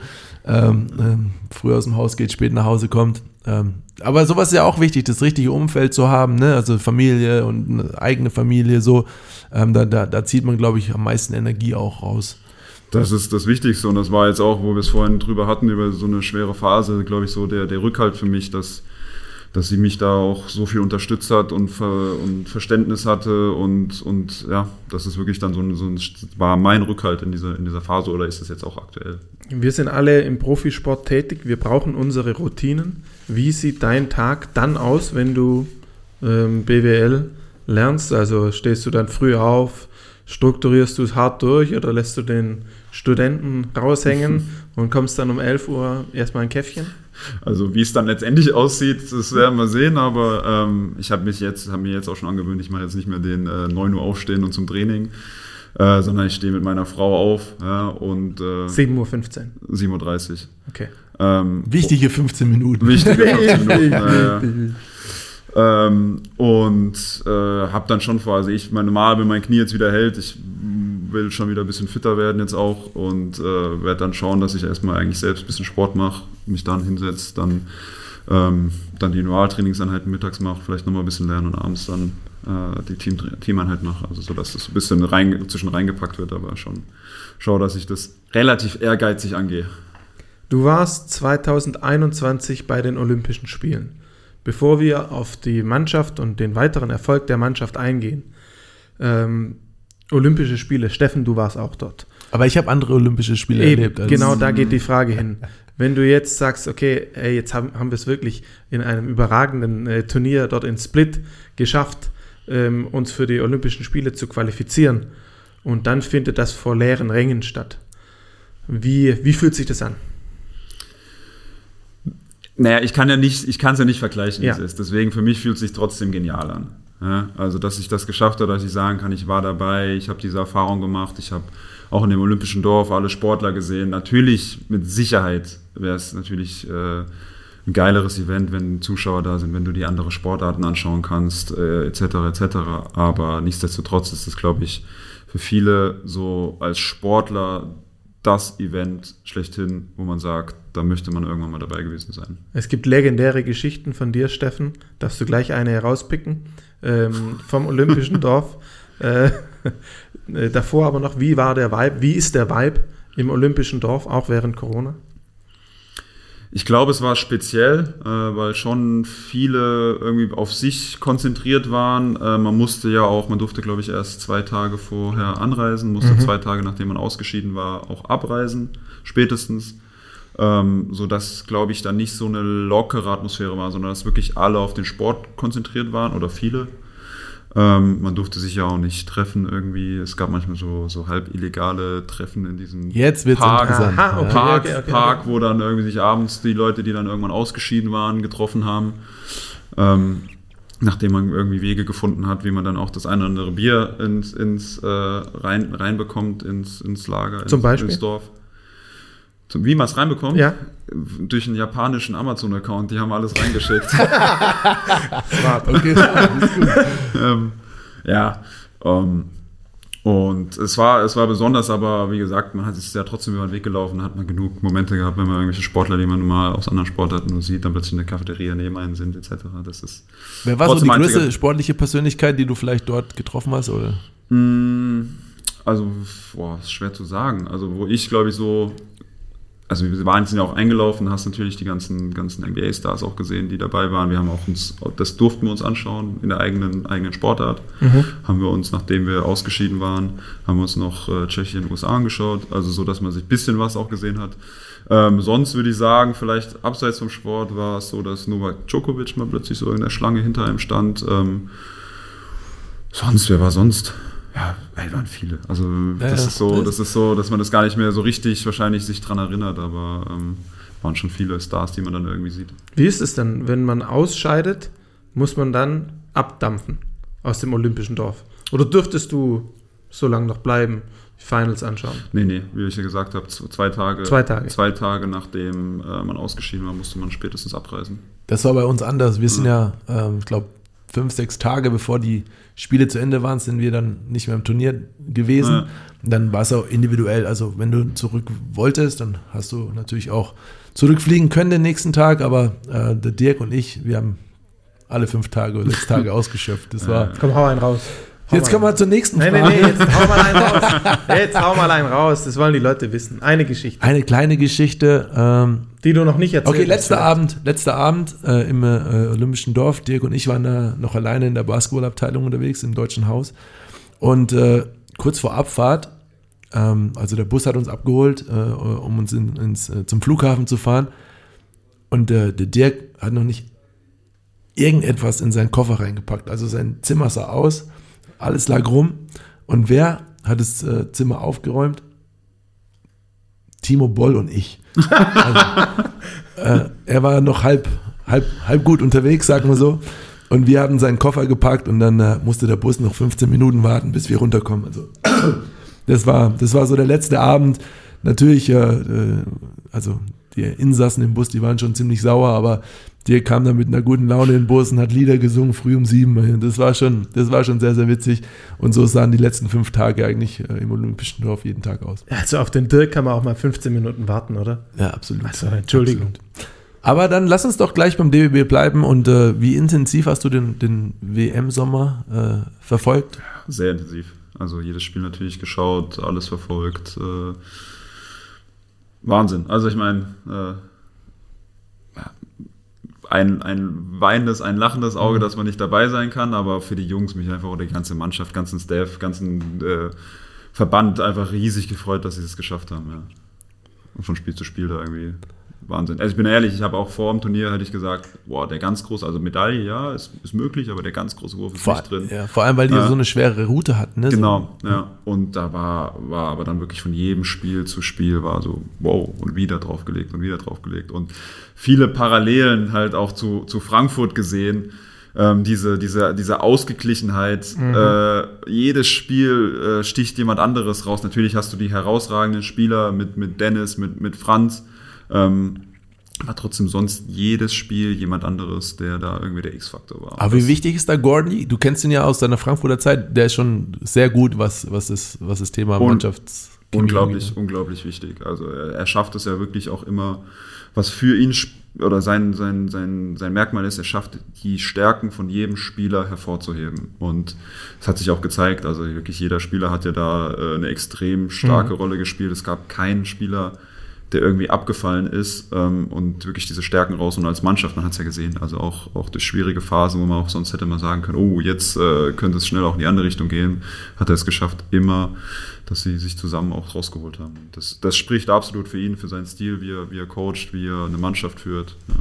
Ähm, ähm, früh aus dem Haus geht, spät nach Hause kommt. Ähm, aber sowas ist ja auch wichtig, das richtige Umfeld zu haben, ne? also Familie und eigene Familie, so. Ähm, da, da, da zieht man, glaube ich, am meisten Energie auch raus. Das ist das Wichtigste und das war jetzt auch, wo wir es vorhin drüber hatten, über so eine schwere Phase, glaube ich, so der, der Rückhalt für mich, dass, dass sie mich da auch so viel unterstützt hat und, Ver, und Verständnis hatte und, und ja, das ist wirklich dann so ein, so ein, war mein Rückhalt in dieser, in dieser Phase oder ist es jetzt auch aktuell? Wir sind alle im Profisport tätig. Wir brauchen unsere Routinen. Wie sieht dein Tag dann aus, wenn du ähm, BWL lernst? Also stehst du dann früh auf, strukturierst du es hart durch oder lässt du den Studenten raushängen und kommst dann um 11 Uhr erstmal ein Käffchen? Also wie es dann letztendlich aussieht, das werden wir sehen, aber ähm, ich habe mich jetzt, habe mir jetzt auch schon angewöhnt, ich mache jetzt nicht mehr den äh, 9 Uhr aufstehen und zum Training, äh, sondern ich stehe mit meiner Frau auf ja, und äh, 7.15 Uhr. 7.30 Uhr. Okay. Ähm, Wichtige 15 Minuten. Wichtige 15 Minuten. ja, ja. Ähm, und äh, habe dann schon vor, also ich meine, mal, wenn mein Knie jetzt wieder hält, ich will schon wieder ein bisschen fitter werden jetzt auch und äh, werde dann schauen, dass ich erstmal eigentlich selbst ein bisschen Sport mache, mich dann hinsetze, dann, ähm, dann die Individualtrainingseinheiten mittags mache, vielleicht nochmal ein bisschen lernen und abends dann äh, die Team, Teameinheit mache, also so dass das ein bisschen rein, zwischen reingepackt wird, aber schon schaue, dass ich das relativ ehrgeizig angehe. Du warst 2021 bei den Olympischen Spielen. Bevor wir auf die Mannschaft und den weiteren Erfolg der Mannschaft eingehen, ähm, Olympische Spiele, Steffen, du warst auch dort. Aber ich habe andere Olympische Spiele Eben, erlebt. als- genau da geht die Frage hin. Wenn du jetzt sagst, okay, ey, jetzt haben, haben wir es wirklich in einem überragenden äh, Turnier dort in Split geschafft, ähm, uns für die Olympischen Spiele zu qualifizieren und dann findet das vor leeren Rängen statt. Wie, wie fühlt sich das an? Naja, ich kann ja nicht, ich kann es ja nicht vergleichen, wie Ja. es ist. Deswegen für mich fühlt es sich trotzdem genial an. Ja, also, dass ich das geschafft habe, dass ich sagen kann, ich war dabei, ich habe diese Erfahrung gemacht, ich habe auch in dem Olympischen Dorf alle Sportler gesehen. Natürlich, mit Sicherheit wäre es natürlich äh, ein geileres Event, wenn Zuschauer da sind, wenn du die andere Sportarten anschauen kannst, äh, etc. etc. Aber nichtsdestotrotz ist es, glaube ich, für viele so als Sportler das Event schlechthin, wo man sagt, da möchte man irgendwann mal dabei gewesen sein. Es gibt legendäre Geschichten von dir, Steffen. Darfst du gleich eine herauspicken? Ähm, vom Olympischen Dorf. Äh, äh, davor aber noch, wie war der Vibe? Wie ist der Vibe im Olympischen Dorf, auch während Corona? Ich glaube, es war speziell, äh, weil schon viele irgendwie auf sich konzentriert waren. Äh, man musste ja auch, man durfte, glaube ich, erst zwei Tage vorher anreisen, musste zwei Tage, nachdem man ausgeschieden war, auch abreisen, spätestens. Ähm, so dass, glaube ich, dann nicht so eine lockere Atmosphäre war, sondern dass wirklich alle auf den Sport konzentriert waren oder viele. Ähm, man durfte sich ja auch nicht treffen irgendwie. Es gab manchmal so, so halb illegale Treffen in diesem Jetzt wird's Park, interessant. Aha, okay, Park, okay, okay, Park okay. wo dann irgendwie sich abends die Leute, die dann irgendwann ausgeschieden waren, getroffen haben. Ähm, nachdem man irgendwie Wege gefunden hat, wie man dann auch das eine oder andere Bier ins, ins äh, rein, reinbekommt ins, ins Lager, Zum ins, Beispiel? ins Dorf. Zum, wie man es reinbekommt? Ja. Durch einen japanischen Amazon-Account, die haben alles reingeschickt. Okay, ist gut. ähm, ja, ähm, und es war, es war besonders, aber wie gesagt, man hat es ja trotzdem über den Weg gelaufen, hat man genug Momente gehabt, wenn man irgendwelche Sportler, die man mal aus anderen Sportarten nur sieht, dann plötzlich in der Cafeteria neben einem sind, etc. Das ist Wer war so die größte sportliche Persönlichkeit, die du vielleicht dort getroffen hast? Oder? Mm, Also, boah, ist schwer zu sagen. Also, wo ich, glaube ich, so. Also, wir waren sind ja auch eingelaufen, hast natürlich die ganzen, ganzen NBA-Stars auch gesehen, die dabei waren. Wir haben auch uns, das durften wir uns anschauen in der eigenen, eigenen Sportart. Haben wir uns, nachdem wir ausgeschieden waren, haben wir uns noch äh, Tschechien und USA angeschaut. Also, so, dass man sich ein bisschen was auch gesehen hat. Ähm, sonst würde ich sagen, vielleicht abseits vom Sport war es so, dass Novak Djokovic mal plötzlich so in der Schlange hinter einem stand. Ähm, Sonst, wer war sonst? Ja, ey, waren viele. Also Ja, das ja. ist so, das ist so, dass man das gar nicht mehr so richtig wahrscheinlich sich dran erinnert, aber ähm, waren schon viele Stars, die man dann irgendwie sieht. Wie ist es denn, wenn man ausscheidet, muss man dann abdampfen aus dem olympischen Dorf? Oder dürftest du so lange noch bleiben, die Finals anschauen? Nee, nee, wie ich ja gesagt habe, zwei Tage. Zwei Tage. Zwei Tage nachdem äh, man ausgeschieden war, musste man spätestens abreisen. Das war bei uns anders. Wir sind ja, ähm, ich glaube, fünf, sechs Tage bevor die Spiele zu Ende waren, sind wir dann nicht mehr im Turnier gewesen. Ja. Dann war es auch individuell. Also wenn du zurück wolltest, dann hast du natürlich auch zurückfliegen können den nächsten Tag. Aber äh, der Dirk und ich, wir haben alle fünf Tage oder sechs Tage ausgeschöpft. Das war. Komm, hau einen raus. Hau Jetzt mal kommen wir zur nächsten Nee, Frage. nee, nee, jetzt hau mal einen raus. Jetzt hau mal einen raus. Das wollen die Leute wissen. Eine Geschichte, Eine kleine Geschichte. Ähm, die du noch nicht erzählt Okay, hast. letzter Abend, letzter Abend äh, im äh, Olympischen Dorf. Dirk und ich waren da noch alleine in der Basketballabteilung unterwegs im Deutschen Haus. Und äh, kurz vor Abfahrt, ähm, also der Bus hat uns abgeholt, äh, um uns in, ins, äh, zum Flughafen zu fahren. Und der Dirk hat noch nicht irgendetwas in seinen Koffer reingepackt. Also sein Zimmer sah aus, alles lag rum. Und wer hat das äh, Zimmer aufgeräumt? Timo Boll und ich. Also, äh, er war noch halb, halb, halb gut unterwegs, sagen wir so. Und wir haben seinen Koffer gepackt und dann äh, musste der Bus noch 15 Minuten warten, bis wir runterkommen. Also, das war, das war so der letzte Abend. Natürlich, äh, äh, also die Insassen im Bus, die waren schon ziemlich sauer, aber der kam dann mit einer guten Laune in den Bus und hat Lieder gesungen, früh um sieben. Das war schon, das war schon sehr, sehr witzig. Und so sahen die letzten fünf Tage eigentlich äh, im Olympischen Dorf jeden Tag aus. Also auf den Dirk kann man auch mal 15 Minuten warten, oder? Ja, absolut. Also, Entschuldigung. Absolut. Aber dann lass uns doch gleich beim DBB bleiben. Und äh, wie intensiv hast du den, den WM-Sommer äh, verfolgt? Sehr intensiv. Also jedes Spiel natürlich geschaut, alles verfolgt. Äh, Wahnsinn. Also ich meine, äh, ein, ein weinendes, ein lachendes Auge, dass man nicht dabei sein kann, aber für die Jungs mich einfach oder die ganze Mannschaft, ganzen Staff, ganzen äh, Verband einfach riesig gefreut, dass sie es geschafft haben. Ja. Und von Spiel zu Spiel da irgendwie Wahnsinn. Also ich bin ehrlich, ich habe auch vor dem Turnier hätte ich gesagt, boah, der ganz große, also Medaille, ja, ist, ist möglich, aber der ganz große Wurf ist Vor, nicht drin. ja, vor allem, weil die Ja. so eine schwere Route hatten. Ne? Genau, ja. Und da war, war aber dann wirklich von jedem Spiel zu Spiel war so, wow, und wieder draufgelegt und wieder draufgelegt. Und viele Parallelen halt auch zu, zu Frankfurt gesehen. Ähm, diese, diese, diese Ausgeglichenheit. Äh, jedes Spiel äh, sticht jemand anderes raus. Natürlich hast du die herausragenden Spieler mit, mit Dennis, mit, mit Franz. Ähm, aber trotzdem sonst jedes Spiel jemand anderes, der da irgendwie der X-Faktor war. Aber wie wichtig ist da Gordon? Du kennst ihn ja aus deiner Frankfurter Zeit. Der ist schon sehr gut, was, was, das, was das Thema Und- Mannschafts... Unglaublich, unglaublich wichtig. Also er, er schafft es ja wirklich auch immer, was für ihn oder sein, sein, sein, sein Merkmal ist, er schafft die Stärken von jedem Spieler hervorzuheben. Und es hat sich auch gezeigt, also wirklich jeder Spieler hat ja da äh, eine extrem starke Rolle gespielt. Es gab keinen Spieler, der irgendwie abgefallen ist ähm, und wirklich diese Stärken raus und als Mannschaft, man hat es ja gesehen, also auch, auch durch schwierige Phasen, wo man auch sonst hätte man sagen können, oh, jetzt äh, könnte es schnell auch in die andere Richtung gehen, hat er es geschafft, immer, dass sie sich zusammen auch rausgeholt haben. Das, das spricht absolut für ihn, für seinen Stil, wie er, wie er coacht, wie er eine Mannschaft führt. Ja.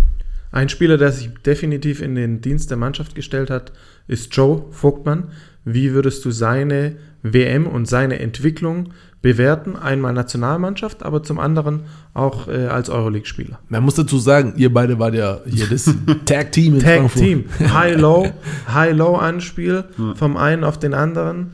Ein Spieler, der sich definitiv in den Dienst der Mannschaft gestellt hat, ist Joe Vogtmann. Wie würdest du seine WM und seine Entwicklung bewerten? Einmal Nationalmannschaft, aber zum anderen auch äh, als Euroleague-Spieler. Man muss dazu sagen, ihr beide wart ja hier das Tag-Team in Tag Frankfurt. Team, High-Low, High-Low-Anspiel vom einen auf den anderen.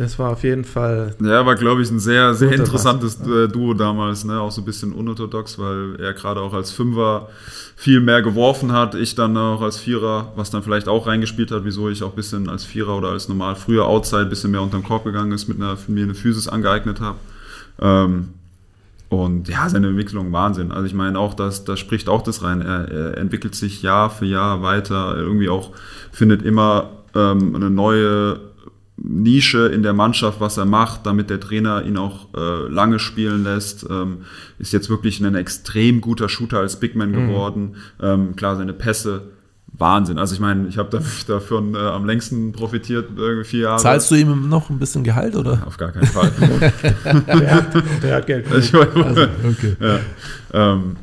Das war auf jeden Fall Ja, war, glaube ich, ein sehr, sehr interessantes äh, Duo damals, ne? Auch so ein bisschen unorthodox, weil er gerade auch als Fünfer viel mehr geworfen hat, ich dann auch als Vierer, was dann vielleicht auch reingespielt hat, wieso ich auch ein bisschen als Vierer oder als normal früher Outside ein bisschen mehr unterm Korb gegangen ist, mit einer, mir eine Physis angeeignet habe. Ähm, und ja, seine Entwicklung Wahnsinn. Also ich meine auch, das, das spricht auch das rein. Er, er entwickelt sich Jahr für Jahr weiter, irgendwie auch findet immer ähm, eine neue Nische in der Mannschaft, was er macht, damit der Trainer ihn auch äh, lange spielen lässt. Ähm, ist jetzt wirklich ein extrem guter Shooter als Big Man geworden. Ähm, klar, seine Pässe, Wahnsinn. Also ich meine, ich habe da, davon äh, am längsten profitiert, irgendwie vier Jahre. Zahlst du ihm noch ein bisschen Gehalt oder? Auf gar keinen Fall. Der hat, der hat Geld. ich Also, okay. ja. ähm,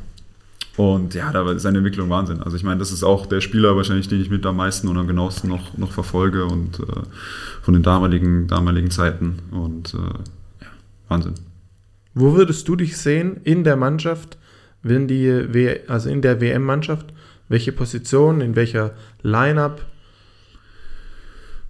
und ja, da war seine Entwicklung Wahnsinn. Also ich meine, das ist auch der Spieler wahrscheinlich, den ich mit am meisten und am genauesten noch, noch verfolge und äh, von den damaligen, damaligen Zeiten. Und äh, ja, Wahnsinn. Wo würdest du dich sehen in der Mannschaft, wenn die w also in der WM-Mannschaft? Welche Position, in welcher Line-up?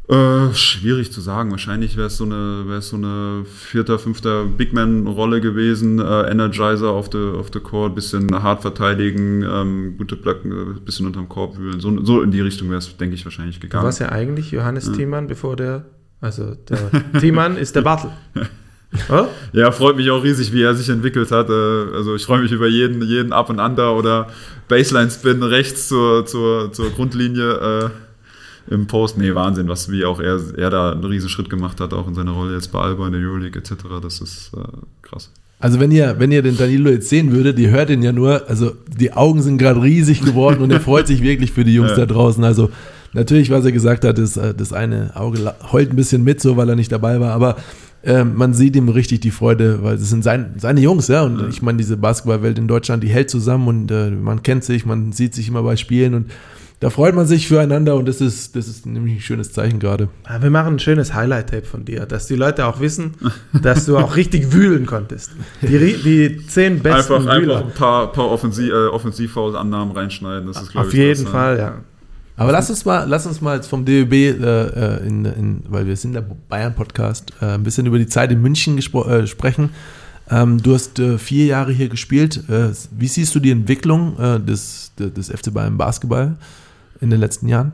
Äh, schwierig zu sagen. Wahrscheinlich wäre es so eine, es so eine vierter, fünfter Big Man-Rolle gewesen. Äh, Energizer auf der auf the Court, bisschen hart verteidigen, ähm, gute Blöcken, äh, bisschen unterm Korb wühlen. So, so in die Richtung wäre es, denke ich, wahrscheinlich Du gegangen. warst ja eigentlich Johannes Thiemann, bevor der, also der Thiemann ist der Bartel. Ja, freut mich auch riesig, wie er sich entwickelt hat. Äh, Also ich freue mich über jeden, jeden Up and Under oder Baseline-Spin rechts zur, zur, zur Grundlinie äh, im Post. Nee, Wahnsinn, was wie auch er, er da einen riesen Schritt gemacht hat, auch in seiner Rolle jetzt bei Alba in der Euroleague etc. Das ist äh, krass. Also wenn ihr, wenn ihr den Danilo jetzt sehen würdet, ihr hört ihn ja nur, also die Augen sind gerade riesig geworden und er freut sich wirklich für die Jungs Ja. da draußen. Also natürlich, was er gesagt hat, ist, äh, das eine Auge heult ein bisschen mit, so weil er nicht dabei war, aber ähm, man sieht ihm richtig die Freude, weil das sind sein, seine Jungs, ja. Und ich meine, diese Basketballwelt in Deutschland, die hält zusammen und äh, man kennt sich, man sieht sich immer bei Spielen und da freut man sich füreinander und das ist, das ist nämlich ein schönes Zeichen gerade. Ja, wir machen ein schönes Highlight-Tape von dir, dass die Leute auch wissen, dass du auch richtig wühlen konntest. Die, die zehn besten Einfach, einfach Wühler. ein paar, paar Offensiv, äh, Offensivfouls-Annahmen reinschneiden. Das ist, glaub Auf ich, jeden das, äh, Fall, ja. Aber lass uns mal, lass uns mal jetzt vom DÖB, äh, äh, in, in, weil wir sind der Bayern-Podcast, äh, ein bisschen über die Zeit in München gespro- äh, sprechen. Ähm, du hast äh, vier Jahre hier gespielt. Äh, wie siehst du die Entwicklung äh, des, des, des FC Bayern Basketball in den letzten Jahren?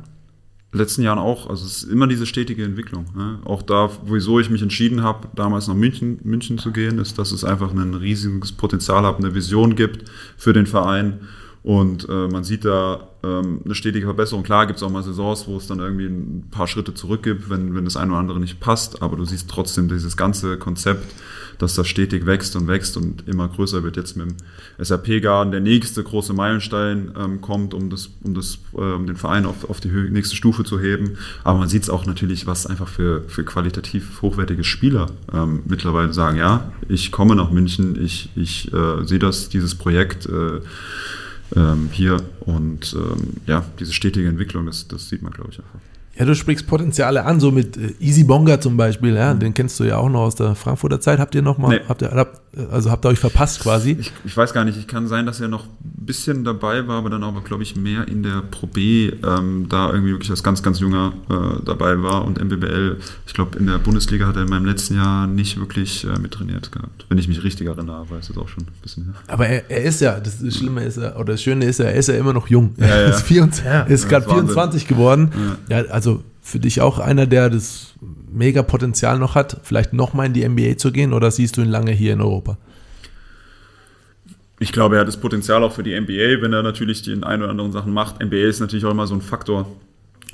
letzten Jahren auch. Also es ist immer diese stetige Entwicklung. Ne? Auch da, wieso ich mich entschieden habe, damals nach München, München zu gehen, ist, dass es einfach ein riesiges Potenzial hat, eine Vision gibt für den Verein. Und äh, man sieht da ähm, eine stetige Verbesserung. Klar gibt es auch mal Saisons, wo es dann irgendwie ein paar Schritte zurück gibt, wenn, wenn das eine oder andere nicht passt. Aber du siehst trotzdem dieses ganze Konzept, dass das stetig wächst und wächst und immer größer wird. Jetzt mit dem SAP-Garden der nächste große Meilenstein ähm, kommt, um, das, um, das, äh, um den Verein auf, auf die nächste Stufe zu heben. Aber man sieht es auch natürlich, was einfach für, für qualitativ hochwertige Spieler ähm, mittlerweile sagen, ja, ich komme nach München, ich, ich äh, sehe das, dieses Projekt äh, ähm, hier und ähm, ja, diese stetige Entwicklung, das, das sieht man, glaube ich, einfach. Ja, du sprichst Potenziale an, so mit äh, Easy Bonga zum Beispiel, ja, den kennst du ja auch noch aus der Frankfurter Zeit. Habt ihr noch mal, Nee. habt ihr, habt, also habt ihr euch verpasst quasi? Ich, ich weiß gar nicht, ich kann sein, dass er noch ein bisschen dabei war, aber dann aber, glaube ich, mehr in der Pro B ähm, da irgendwie wirklich als ganz, ganz junger äh, dabei war und MBBL, ich glaube, in der Bundesliga hat er in meinem letzten Jahr nicht wirklich äh, mittrainiert gehabt. Wenn ich mich richtig erinnere, aber ist jetzt auch schon ein bisschen her. Aber er, er ist ja, das, das Schlimme ist ja, oder das Schöne ist ja, er ist ja immer noch jung. Ja, ja. Er ist, 24, Ja. ist gerade das ist Wahnsinn. 24 geworden. Ja. also für dich auch einer, der das mega Potenzial noch hat, vielleicht nochmal in die NBA zu gehen oder siehst du ihn lange hier in Europa? Ich glaube, er hat das Potenzial auch für die NBA, wenn er natürlich die ein oder anderen Sachen macht. NBA ist natürlich auch immer so ein Faktor.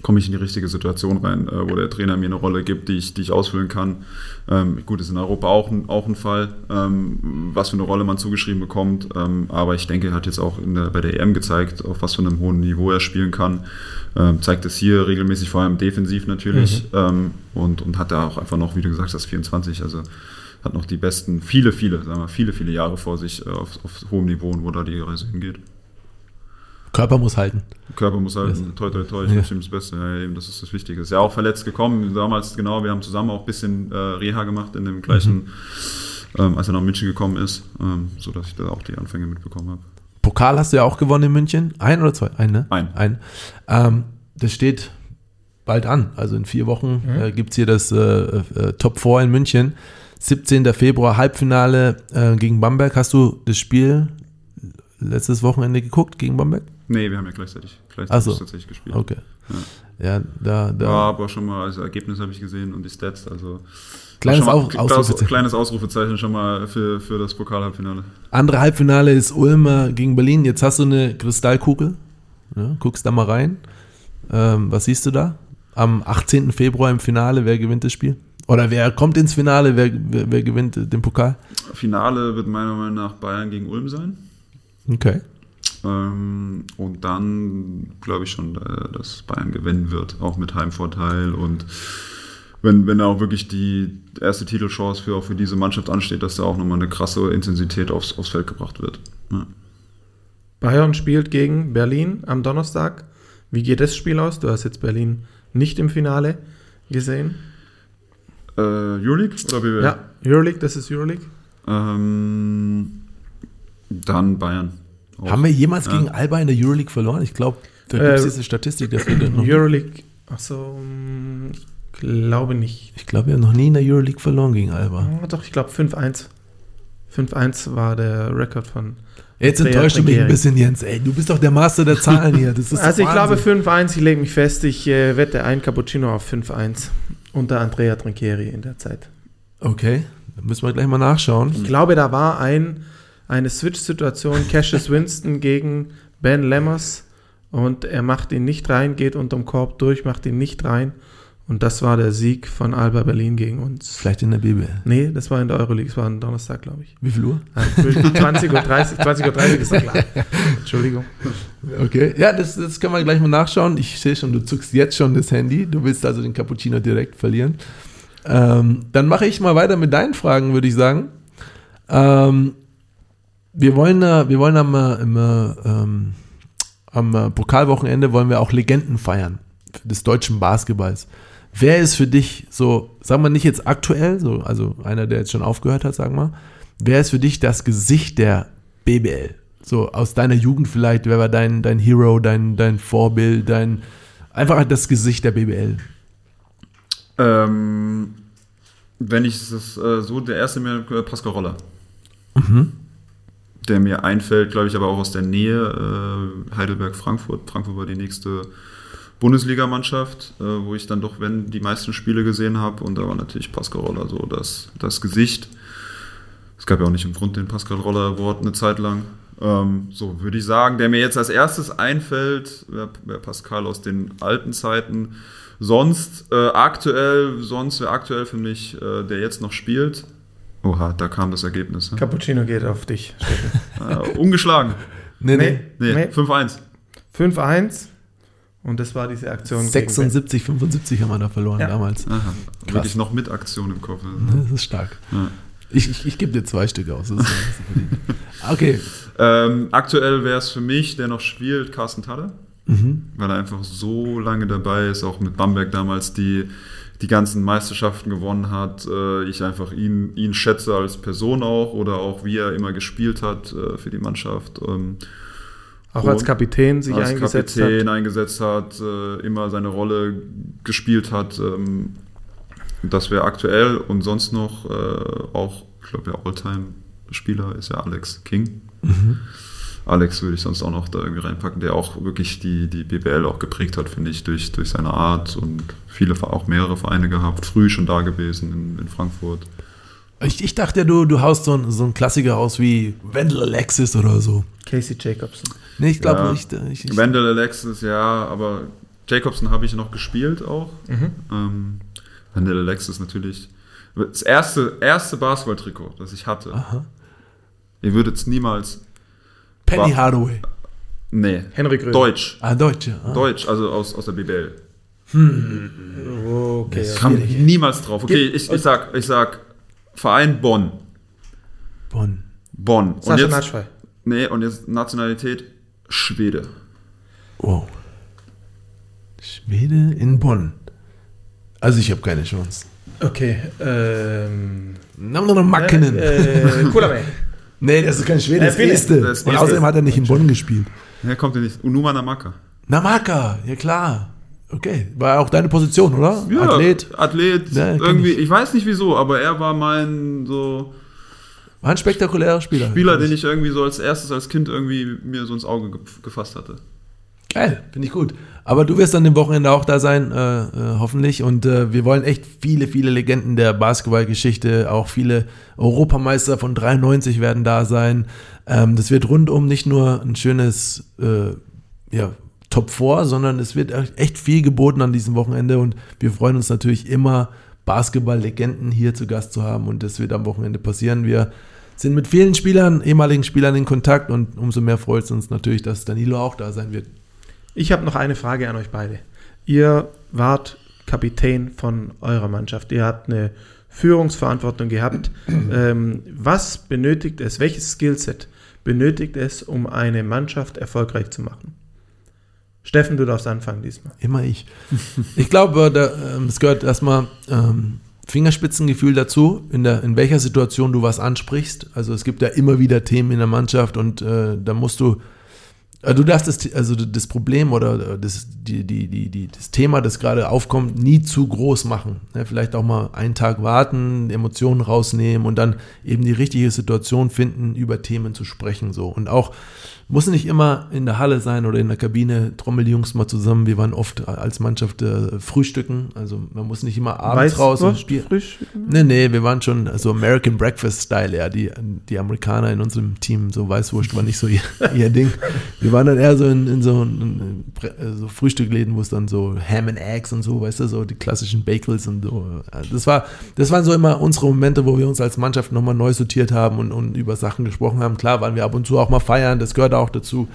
Komme ich in die richtige Situation rein, äh, wo der Trainer mir eine Rolle gibt, die ich, die ich ausfüllen kann. Ähm, gut, ist in Europa auch ein, auch ein Fall, ähm, was für eine Rolle man zugeschrieben bekommt. Ähm, aber ich denke, er hat jetzt auch der, bei der EM gezeigt, auf was für einem hohen Niveau er spielen kann. Ähm, zeigt es hier regelmäßig, vor allem defensiv natürlich. Ähm, und, und hat da auch einfach noch, wie du gesagt hast, 24. Also hat noch die besten, viele, viele, sagen wir, viele, viele Jahre vor sich äh, auf, auf hohem Niveau und wo da die Reise hingeht. Körper muss halten. Körper muss halt, Das- toi, toi, toi, ich Ja. wünsche ihm das Beste. Ja, eben, das ist das Wichtige. Ist ja auch verletzt gekommen, damals, genau, wir haben zusammen auch ein bisschen äh, Reha gemacht in dem gleichen, ähm, als er nach München gekommen ist, ähm, sodass ich da auch die Anfänge mitbekommen habe. Pokal hast du ja auch gewonnen in München. Ein oder zwei? Ein, ne? Ein. Ein. Ähm, das steht bald an. Also in vier Wochen äh, gibt es hier das äh, äh, Top 4 in München. 17. Februar Halbfinale äh, gegen Bamberg. Hast du das Spiel letztes Wochenende geguckt gegen Bamberg? Nee, wir haben ja gleichzeitig, gleichzeitig so. tatsächlich gespielt. Okay. Ja, da, da. War aber schon mal, also Ergebnis habe ich gesehen und die Stats, also Kleines mal, Au- Ausrufezeichen. kleines Ausrufezeichen schon mal für, für das Pokalhalbfinale. Andere Halbfinale ist Ulm äh, gegen Berlin. Jetzt hast du eine Kristallkugel. Ja, guckst da mal rein. Ähm, was siehst du da? Am 18. Februar im Finale, wer gewinnt das Spiel? Oder wer kommt ins Finale, wer, wer, wer gewinnt den Pokal? Finale wird meiner Meinung nach Bayern gegen Ulm sein. Okay. Ähm, und dann glaube ich schon, äh, dass Bayern gewinnen wird, auch mit Heimvorteil. Und wenn, wenn auch wirklich die erste Titelchance für, auch für diese Mannschaft ansteht, dass da auch nochmal eine krasse Intensität aufs, aufs Feld gebracht wird. Ja. Bayern spielt gegen Berlin am Donnerstag. Wie geht das Spiel aus? Du hast jetzt Berlin nicht im Finale gesehen. Äh, Euroleague oder BWL? Ja, Euroleague, das ist Euroleague. Ähm, dann Bayern. Auch. Haben wir jemals Ja. gegen Alba in der Euroleague verloren? Ich glaube, da Äh, gibt es diese Statistik dafür. Euroleague, achso, mm, ich glaube nicht. Ich glaube, wir haben noch nie in der Euroleague verloren gegen Alba. Oh, doch, ich glaube 5-1. 5-1 war der Rekord von. Jetzt enttäuscht du mich ein bisschen, Jens. Ey, du bist doch der Master der Zahlen hier. Also ich glaube Wahnsinn. 5-1, ich lege mich fest, ich äh, wette ein Cappuccino auf 5-1 unter Andrea Trinchieri in der Zeit. Okay, dann müssen wir gleich mal nachschauen. Ich glaube, da war ein, eine Switch-Situation, Cassius Winston gegen Ben Lammers und er macht ihn nicht rein, geht unterm Korb durch, macht ihn nicht rein und das war der Sieg von Alba Berlin gegen uns. Vielleicht in der BBL. Nee, das war in der Euroleague, das war am Donnerstag, glaube ich. Wie viel Uhr? Also 20.30 Uhr, 20.30 Uhr ist doch klar. Entschuldigung. Okay, ja, das, das können wir gleich mal nachschauen. Ich sehe schon, du zuckst jetzt schon das Handy. Du willst also den Cappuccino direkt verlieren. Ähm, dann mache ich mal weiter mit deinen Fragen, würde ich sagen. Ähm, wir wollen, wir wollen am, äh, ähm, am äh, Pokalwochenende wollen wir auch Legenden feiern des deutschen Basketballs. Wer ist für dich so, sagen wir nicht jetzt aktuell, so, also einer, der jetzt schon aufgehört hat, sagen wir, wer ist für dich das Gesicht der BBL? So aus deiner Jugend vielleicht, wer war dein, dein Hero, dein, dein Vorbild, dein einfach das Gesicht der BBL? Ähm, wenn ich das äh, so, der erste mir äh, Pascal Roller. Der mir einfällt, glaube ich, aber auch aus der Nähe, äh, Heidelberg-Frankfurt. Frankfurt war die nächste Bundesligamannschaft, äh, wo ich dann doch, wenn, die meisten Spiele gesehen habe. Und da war natürlich Pascal Roller so das, das Gesicht. Es gab ja auch nicht im Grund den Pascal Roller Award eine Zeit lang. Ähm, so würde ich sagen, der mir jetzt als erstes einfällt, wäre wär Pascal aus den alten Zeiten. Sonst äh, aktuell, sonst wäre aktuell für mich, äh, der jetzt noch spielt. Oha, da kam das Ergebnis. Ne? Cappuccino geht auf dich. Äh, ungeschlagen. Nee, Nee. Nee, Nee. 5-1. 5-1 und das war diese Aktion. gegen 76, 75 haben wir da verloren Ja. damals. Aha. Krass. Wirklich noch mit Aktion im Kopf. Das ist stark. Ja. Ich, ich, ich gebe dir zwei Stück aus. Das ist, das ist verdient. okay. Ähm, aktuell wäre es für mich, der noch spielt, Carsten Tadde. Mhm. weil er einfach so lange dabei ist, auch mit Bamberg damals die, die ganzen Meisterschaften gewonnen hat. Äh, ich einfach ihn, ihn schätze als Person auch oder auch wie er immer gespielt hat äh, für die Mannschaft. Ähm, Auch als Kapitän sich als eingesetzt Kapitän hat. eingesetzt hat, äh, immer seine Rolle gespielt hat. Ähm, das wäre aktuell und sonst noch auch, ich glaube, der Alltime-Spieler ist ja Alex King. Alex würde ich sonst auch noch da irgendwie reinpacken, der auch wirklich die, die BBL auch geprägt hat, finde ich, durch, durch seine Art und viele, auch mehrere Vereine gehabt, früh schon da gewesen in, in Frankfurt. Ich, ich dachte, du, du haust so einen so einen Klassiker aus wie Wendell Alexis oder so. Casey Jacobson. Nee, ich glaube Ja. nicht. Ich, ich, Wendell Alexis, ja, aber Jacobson habe ich noch gespielt auch. Mhm. Ähm, Wendell Alexis natürlich. Das erste, erste Basketball-Trikot, das ich hatte. Aha. Ihr würdet es niemals. Penny War- Hardaway. Nee. Henry Gröhl. Deutsch. Ah, Deutsche. Ah. Deutsch, also aus, aus der BBL. Okay, Das. Kam Schwierig. niemals drauf. Okay, ich, ich, sag, ich sag Verein Bonn. Bonn. Bonn. Und Sascha jetzt, Natschwey. nee, und jetzt Nationalität Schwede. Wow. Schwede in Bonn. Also ich habe keine Chance. Okay, ähm. Nimm doch noch Mackenen. Äh, Kulame. nee, das ist kein Schwede, das Finne. Este. Das Und außerdem hat er nicht in Bonn gespielt. Ja, kommt ja nicht. Unuma Namaka. Namaka, ja klar. Okay, war auch deine Position, oder? Ja, Athlet. Athlet. Ja, irgendwie, ich. ich. weiß nicht wieso, aber er war mein so War ein spektakulärer Spieler. Spieler, den ich irgendwie so als erstes als Kind irgendwie mir so ins Auge ge gefasst hatte. Geil, finde ich gut. Aber du wirst dann dem Wochenende auch da sein, äh, äh, hoffentlich. Und äh, wir wollen echt viele, viele Legenden der Basketballgeschichte, auch viele Europameister von 93 werden da sein. Ähm, das wird rundum nicht nur ein schönes äh, ja, Top 4, sondern es wird echt viel geboten an diesem Wochenende. Und wir freuen uns natürlich immer, Basketball-Legenden hier zu Gast zu haben. Und das wird am Wochenende passieren. Wir sind mit vielen Spielern, ehemaligen Spielern in Kontakt und umso mehr freut es uns natürlich, dass Danilo auch da sein wird. Ich habe noch eine Frage an euch beide. Ihr wart Kapitän von eurer Mannschaft. Ihr habt eine Führungsverantwortung gehabt. ähm, was benötigt es, welches Skillset benötigt es, um eine Mannschaft erfolgreich zu machen? Steffen, du darfst anfangen diesmal. Immer ich. Ich glaube, da, ähm, es gehört erstmal ähm, Fingerspitzengefühl dazu, in, der, in welcher Situation du was ansprichst. Also es gibt ja immer wieder Themen in der Mannschaft und äh, da musst du, du darfst das, also das Problem oder das, die, die, die, die, das Thema, das gerade aufkommt, nie zu groß machen. Ne? Vielleicht auch mal einen Tag warten, Emotionen rausnehmen und dann eben die richtige Situation finden, über Themen zu sprechen. So. Und auch muss nicht immer in der Halle sein oder in der Kabine, trommel die Jungs mal zusammen. Wir waren oft als Mannschaft äh, frühstücken. Also man muss nicht immer abends raus und spielen. Nee, nee, wir waren schon so American Breakfast-Style, ja. Die, die Amerikaner in unserem Team, so Weißwurst war nicht so ihr, ihr Ding. Wir waren dann eher so in, in so, in, in, so Frühstückläden, wo es dann so Ham and Eggs und so, weißt du, so die klassischen Bagels und so. Das, war, das waren so immer unsere Momente, wo wir uns als Mannschaft nochmal neu sortiert haben und, und über Sachen gesprochen haben. Klar waren wir ab und zu auch mal feiern, das gehört auch dazu.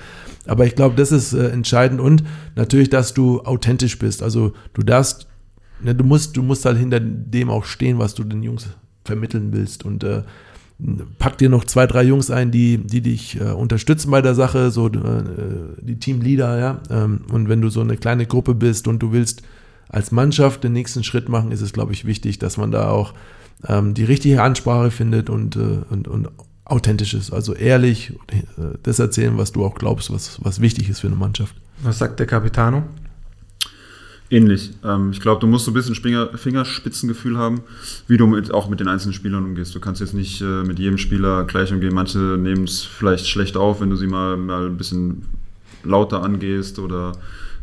Aber ich glaube, das ist äh, entscheidend und natürlich, dass du authentisch bist. Also du darfst Ne, du musst, du musst halt hinter dem auch stehen, was du den Jungs vermitteln willst. Und äh, pack dir noch zwei, drei Jungs ein, die, die dich äh, unterstützen bei der Sache, so äh, die Teamleader, ja. Ähm, und wenn du so eine kleine Gruppe bist und du willst als Mannschaft den nächsten Schritt machen, ist es, glaube ich, wichtig, dass man da auch ähm, die richtige Ansprache findet und, äh, und, und authentisch ist. Also ehrlich, äh, das erzählen, was du auch glaubst, was, was wichtig ist für eine Mannschaft. Was sagt der Capitano? Ähnlich. Ähm, ich glaube, du musst so ein bisschen Finger, Fingerspitzengefühl haben, wie du mit, auch mit den einzelnen Spielern umgehst. Du kannst jetzt nicht äh, mit jedem Spieler gleich umgehen. Manche nehmen es vielleicht schlecht auf, wenn du sie mal, mal ein bisschen lauter angehst oder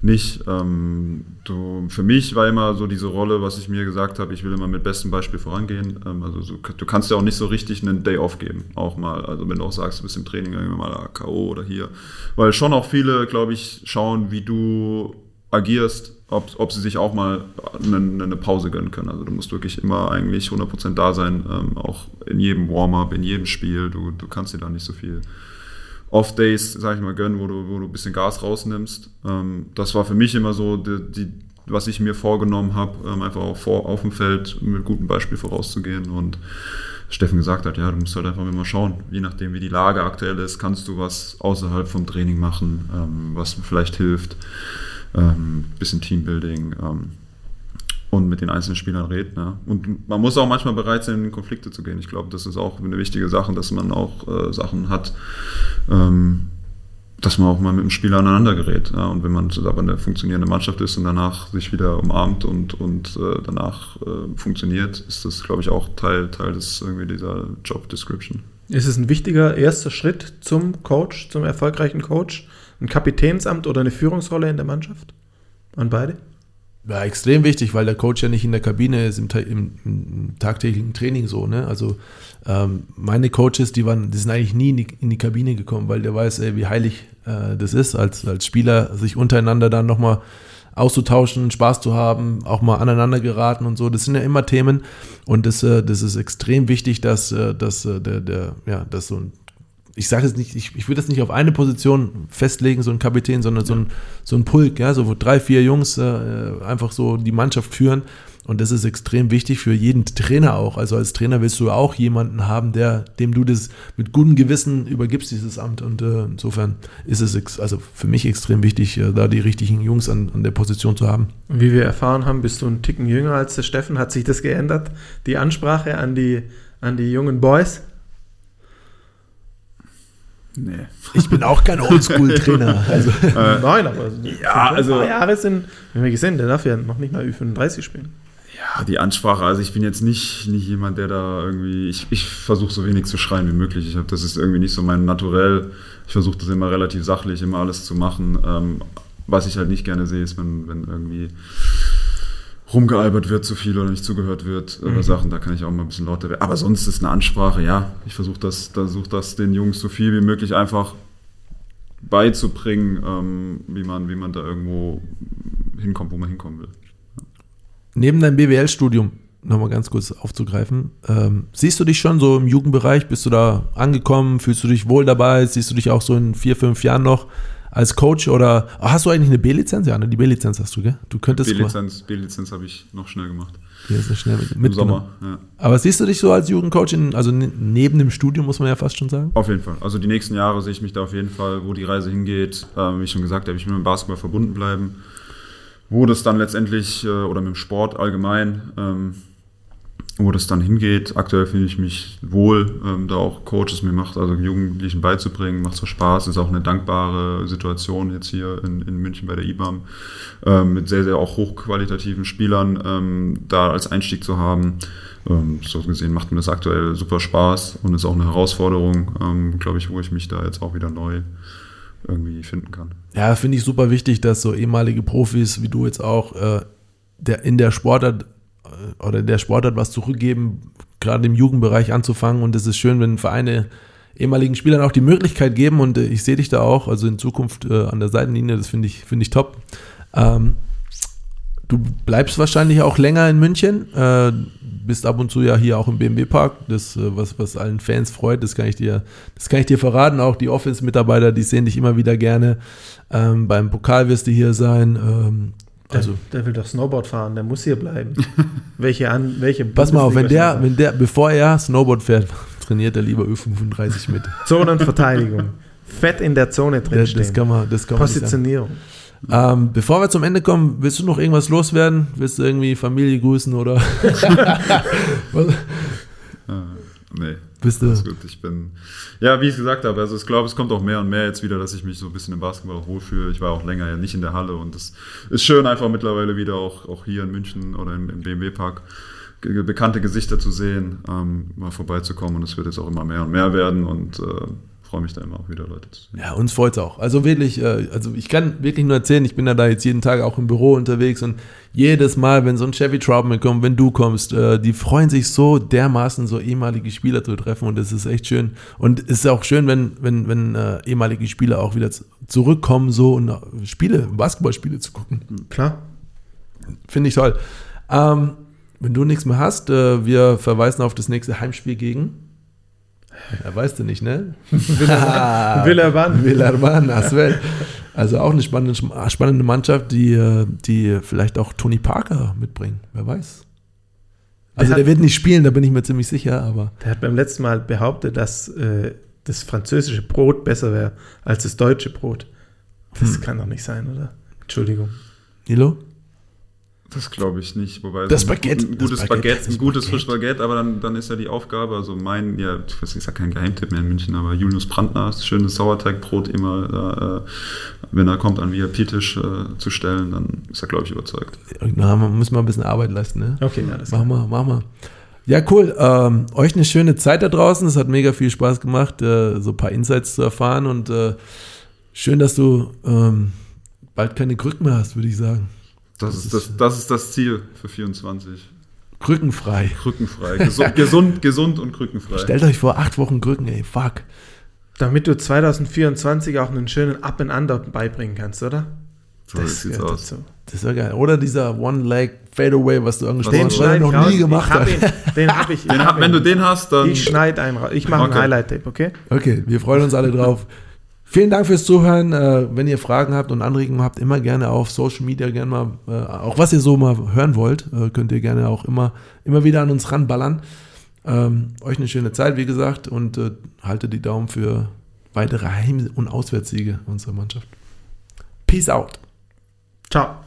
nicht. Ähm, du, für mich war immer so diese Rolle, was ich mir gesagt habe, ich will immer mit bestem Beispiel vorangehen. Ähm, also so, du kannst ja auch nicht so richtig einen Day off geben, auch mal. Also wenn du auch sagst, du bist im Training irgendwie mal K.O. oder hier. Weil schon auch viele, glaube ich, schauen, wie du agierst, ob, ob sie sich auch mal eine, eine, Pause gönnen können. Also du musst wirklich immer eigentlich 100% da sein, ähm, auch in jedem Warm-up, in jedem Spiel. Du, du kannst dir da nicht so viel Off-Days, sag ich mal, gönnen, wo du, wo du ein bisschen Gas rausnimmst. Ähm, das war für mich immer so, die, die, was ich mir vorgenommen habe, ähm, einfach auch vor, auf dem Feld mit gutem Beispiel vorauszugehen. Und Steffen gesagt hat, ja, du musst halt einfach immer schauen, je nachdem wie die Lage aktuell ist, kannst du was außerhalb vom Training machen, ähm, was vielleicht hilft. Ähm, bisschen Teambuilding ähm, und mit den einzelnen Spielern reden. Ja. Und man muss auch manchmal bereit sein, in Konflikte zu gehen. Ich glaube, das ist auch eine wichtige Sache, dass man auch äh, Sachen hat, ähm, dass man auch mal mit dem Spieler aneinander gerät. Ja. Und wenn man aber eine funktionierende Mannschaft ist und danach sich wieder umarmt und, und äh, danach äh, funktioniert, ist das, glaube ich, auch Teil, Teil des irgendwie dieser Job Description. Ist es ein wichtiger erster Schritt zum Coach, zum erfolgreichen Coach? Ein Kapitänsamt oder eine Führungsrolle in der Mannschaft? An beide? Ja, extrem wichtig, weil der Coach ja nicht in der Kabine ist, im, im, im tagtäglichen Training so. Ne? Also ähm, meine Coaches, die waren, die sind eigentlich nie in die, in die Kabine gekommen, weil der weiß, ey, wie heilig äh, das ist, als, als Spieler sich untereinander dann nochmal auszutauschen, Spaß zu haben, auch mal aneinander geraten und so. Das sind ja immer Themen und das, äh, das ist extrem wichtig, dass, äh, dass äh, der, der, ja, dass so ein ich sage es nicht, ich, ich würde das nicht auf eine Position festlegen, so ein Kapitän, sondern so ein, so ein Pulk, ja, so wo drei, vier Jungs äh, einfach so die Mannschaft führen. Und das ist extrem wichtig für jeden Trainer auch. Also als Trainer willst du auch jemanden haben, der, dem du das mit gutem Gewissen übergibst, dieses Amt. Und äh, insofern ist es also für mich extrem wichtig, äh, da die richtigen Jungs an, an der Position zu haben. Wie wir erfahren haben, bist du ein Ticken jünger als der Steffen. Hat sich das geändert? Die Ansprache an die, an die jungen Boys? Nee. Ich bin auch kein Oldschool-Trainer. Also, Nein, aber ja, also- ein paar Jahre sind, wir haben gesehen, der darf ja noch nicht mal Ü35 spielen. Ja, die Ansprache, also ich bin jetzt nicht, nicht jemand, der da irgendwie, ich, ich versuche so wenig zu schreien wie möglich. Ich habe, das ist irgendwie nicht so mein Naturell. Ich versuche das immer relativ sachlich, immer alles zu machen. Ähm, was ich halt nicht gerne sehe, ist, wenn, wenn irgendwie rumgealbert wird zu viel oder nicht zugehört wird Mhm. oder Sachen, da kann ich auch mal ein bisschen lauter werden. Aber sonst ist eine Ansprache, ja, ich versuche das, versuch das den Jungs so viel wie möglich einfach beizubringen, ähm, wie, man, wie man da irgendwo hinkommt, wo man hinkommen will. neben deinem BWL-Studium, nochmal ganz kurz aufzugreifen, ähm, siehst du dich schon so im Jugendbereich? Bist du da angekommen? Fühlst du dich wohl dabei? Siehst du dich auch so in vier, fünf Jahren noch als Coach? Oder ah, hast du eigentlich eine B-Lizenz? Ja, ne, die B-Lizenz hast du, gell? Du könntest B-Lizenz, B-Lizenz habe ich noch schnell gemacht. Die ist ja schnell mit, Im. Sommer, ja. Aber siehst du dich so als Jugendcoach, in, also ne- neben dem Studium, muss man ja fast schon sagen? Auf jeden Fall. Also die nächsten Jahre sehe ich mich da auf jeden Fall, wo die Reise hingeht. Ähm, wie ich schon gesagt habe, ich will mit dem Basketball verbunden bleiben. Wo das dann letztendlich, äh, oder mit dem Sport allgemein, ähm, wo das dann hingeht. Aktuell fühle ich mich wohl, ähm, da auch Coaches mir macht, also Jugendlichen beizubringen, macht so Spaß, ist auch eine dankbare Situation jetzt hier in, in München bei der IBAM, ähm, mit sehr, sehr auch hochqualitativen Spielern ähm, da als Einstieg zu haben. Ähm, so gesehen macht mir das aktuell super Spaß und ist auch eine Herausforderung, ähm, glaube ich, wo ich mich da jetzt auch wieder neu irgendwie finden kann. Ja, finde ich super wichtig, dass so ehemalige Profis wie du jetzt auch äh, der, in der Sportart oder der Sportart was zurückgeben, gerade im Jugendbereich anzufangen. Und es ist schön, wenn Vereine ehemaligen Spielern auch die Möglichkeit geben. Und äh, ich sehe dich da auch, also in Zukunft äh, an der Seitenlinie, das finde ich, finde ich top. Ähm, du bleibst wahrscheinlich auch länger in München, äh, bist ab und zu ja hier auch im BMW Park, das äh, was was allen Fans freut, das kann ich dir das kann ich dir verraten, auch die Office Mitarbeiter, die sehen dich immer wieder gerne. Ähm, beim Pokal wirst du hier sein. Ähm, also der will doch Snowboard fahren, der muss hier bleiben. welche an, welche pass mal auf, wenn der wenn der bevor er Snowboard fährt, trainiert er lieber Ö35 mit. Zonenverteidigung. Fett in der Zone drinstehen. das kann man das kann man. Positionierung. Ähm, bevor wir zum Ende kommen, willst du noch irgendwas loswerden? Willst du irgendwie Familie grüßen oder Was? Äh, nee. Bist du Alles gut, ich bin, ja, wie ich gesagt habe, also ich glaube, es kommt auch mehr und mehr jetzt wieder, dass ich mich so ein bisschen im Basketball auch wohlfühle. Ich war auch länger ja nicht in der Halle und es ist schön, einfach mittlerweile wieder auch, auch hier in München oder im, im BMW-Park bekannte Gesichter zu sehen, ähm, mal vorbeizukommen und es wird jetzt auch immer mehr und mehr werden und äh, freue mich da immer auch wieder Leute zu sehen. Ja, uns freut's auch. Also wirklich, äh, also ich kann wirklich nur erzählen, ich bin ja da jetzt jeden Tag auch im Büro unterwegs und jedes Mal, wenn so ein Chevy Troutman kommt, wenn du kommst, äh, die freuen sich so dermaßen, so ehemalige Spieler zu treffen und das ist echt schön. Und es ist auch schön, wenn, wenn, wenn äh, ehemalige Spieler auch wieder zurückkommen, so und Spiele, Basketballspiele zu gucken. Klar. Finde ich toll. Ähm, wenn du nichts mehr hast, wir verweisen auf das nächste Heimspiel gegen. Ja, weißt du nicht, ne? Villarban. Villarban, Aswell. Also auch eine spannende, spannende Mannschaft, die, die vielleicht auch Tony Parker mitbringen. Wer weiß. Also Der der hat- wird nicht spielen, da bin ich mir ziemlich sicher, aber Der hat beim letzten Mal behauptet, dass äh, das französische Brot besser wäre als das deutsche Brot. Das Hm. kann doch nicht sein, oder? Entschuldigung. Nilo? Das glaube ich nicht, wobei Das so Baguette, ein, das gutes Baguette, Baguette, das ein gutes Baguette. Frischbaguette, aber dann, dann ist ja die Aufgabe, also mein, ja, ich weiß, ist ja kein Geheimtipp mehr in München, aber Julius Brandner, das schöne Sauerteigbrot immer, äh, wenn er kommt, an VIP-Tisch äh, zu stellen, dann ist er, glaube ich, überzeugt. Na, man muss mal ein bisschen Arbeit leisten, ne? Okay, alles Mach mal, mach mal. Ja, cool. Ähm, euch eine schöne Zeit da draußen. Es hat mega viel Spaß gemacht, äh, so ein paar Insights zu erfahren und äh, schön, dass du ähm, bald keine Krücken mehr hast, würde ich sagen. Das, ist, das, das ist das Ziel für 24. Krückenfrei. Krückenfrei. Gesund, gesund, gesund und krückenfrei. Stellt euch vor, acht Wochen Krücken, ey, fuck. Damit du 2024 auch einen schönen Up and Under beibringen kannst, oder? so sieht's gehört aus. dazu. Das ist ja geil. Oder dieser One-Leg Fadeaway, was du angesprochen hast, was schneide ich noch raus. nie gemacht ich hab hat. ihn, den habe ich. Den, hab wenn du den hast, dann. ich schneide einen raus. Ich mache Okay. ein Highlight-Tape, okay? Okay, wir freuen uns alle drauf. Vielen Dank fürs Zuhören. Äh, wenn ihr Fragen habt und Anregungen habt, immer gerne auf Social Media gerne mal, äh, auch was ihr so mal hören wollt, äh, könnt ihr gerne auch immer, immer wieder an uns ranballern. Ähm, euch eine schöne Zeit, wie gesagt, und haltet die Daumen für weitere Heim- und Auswärtssiege unserer Mannschaft. Peace out. Ciao.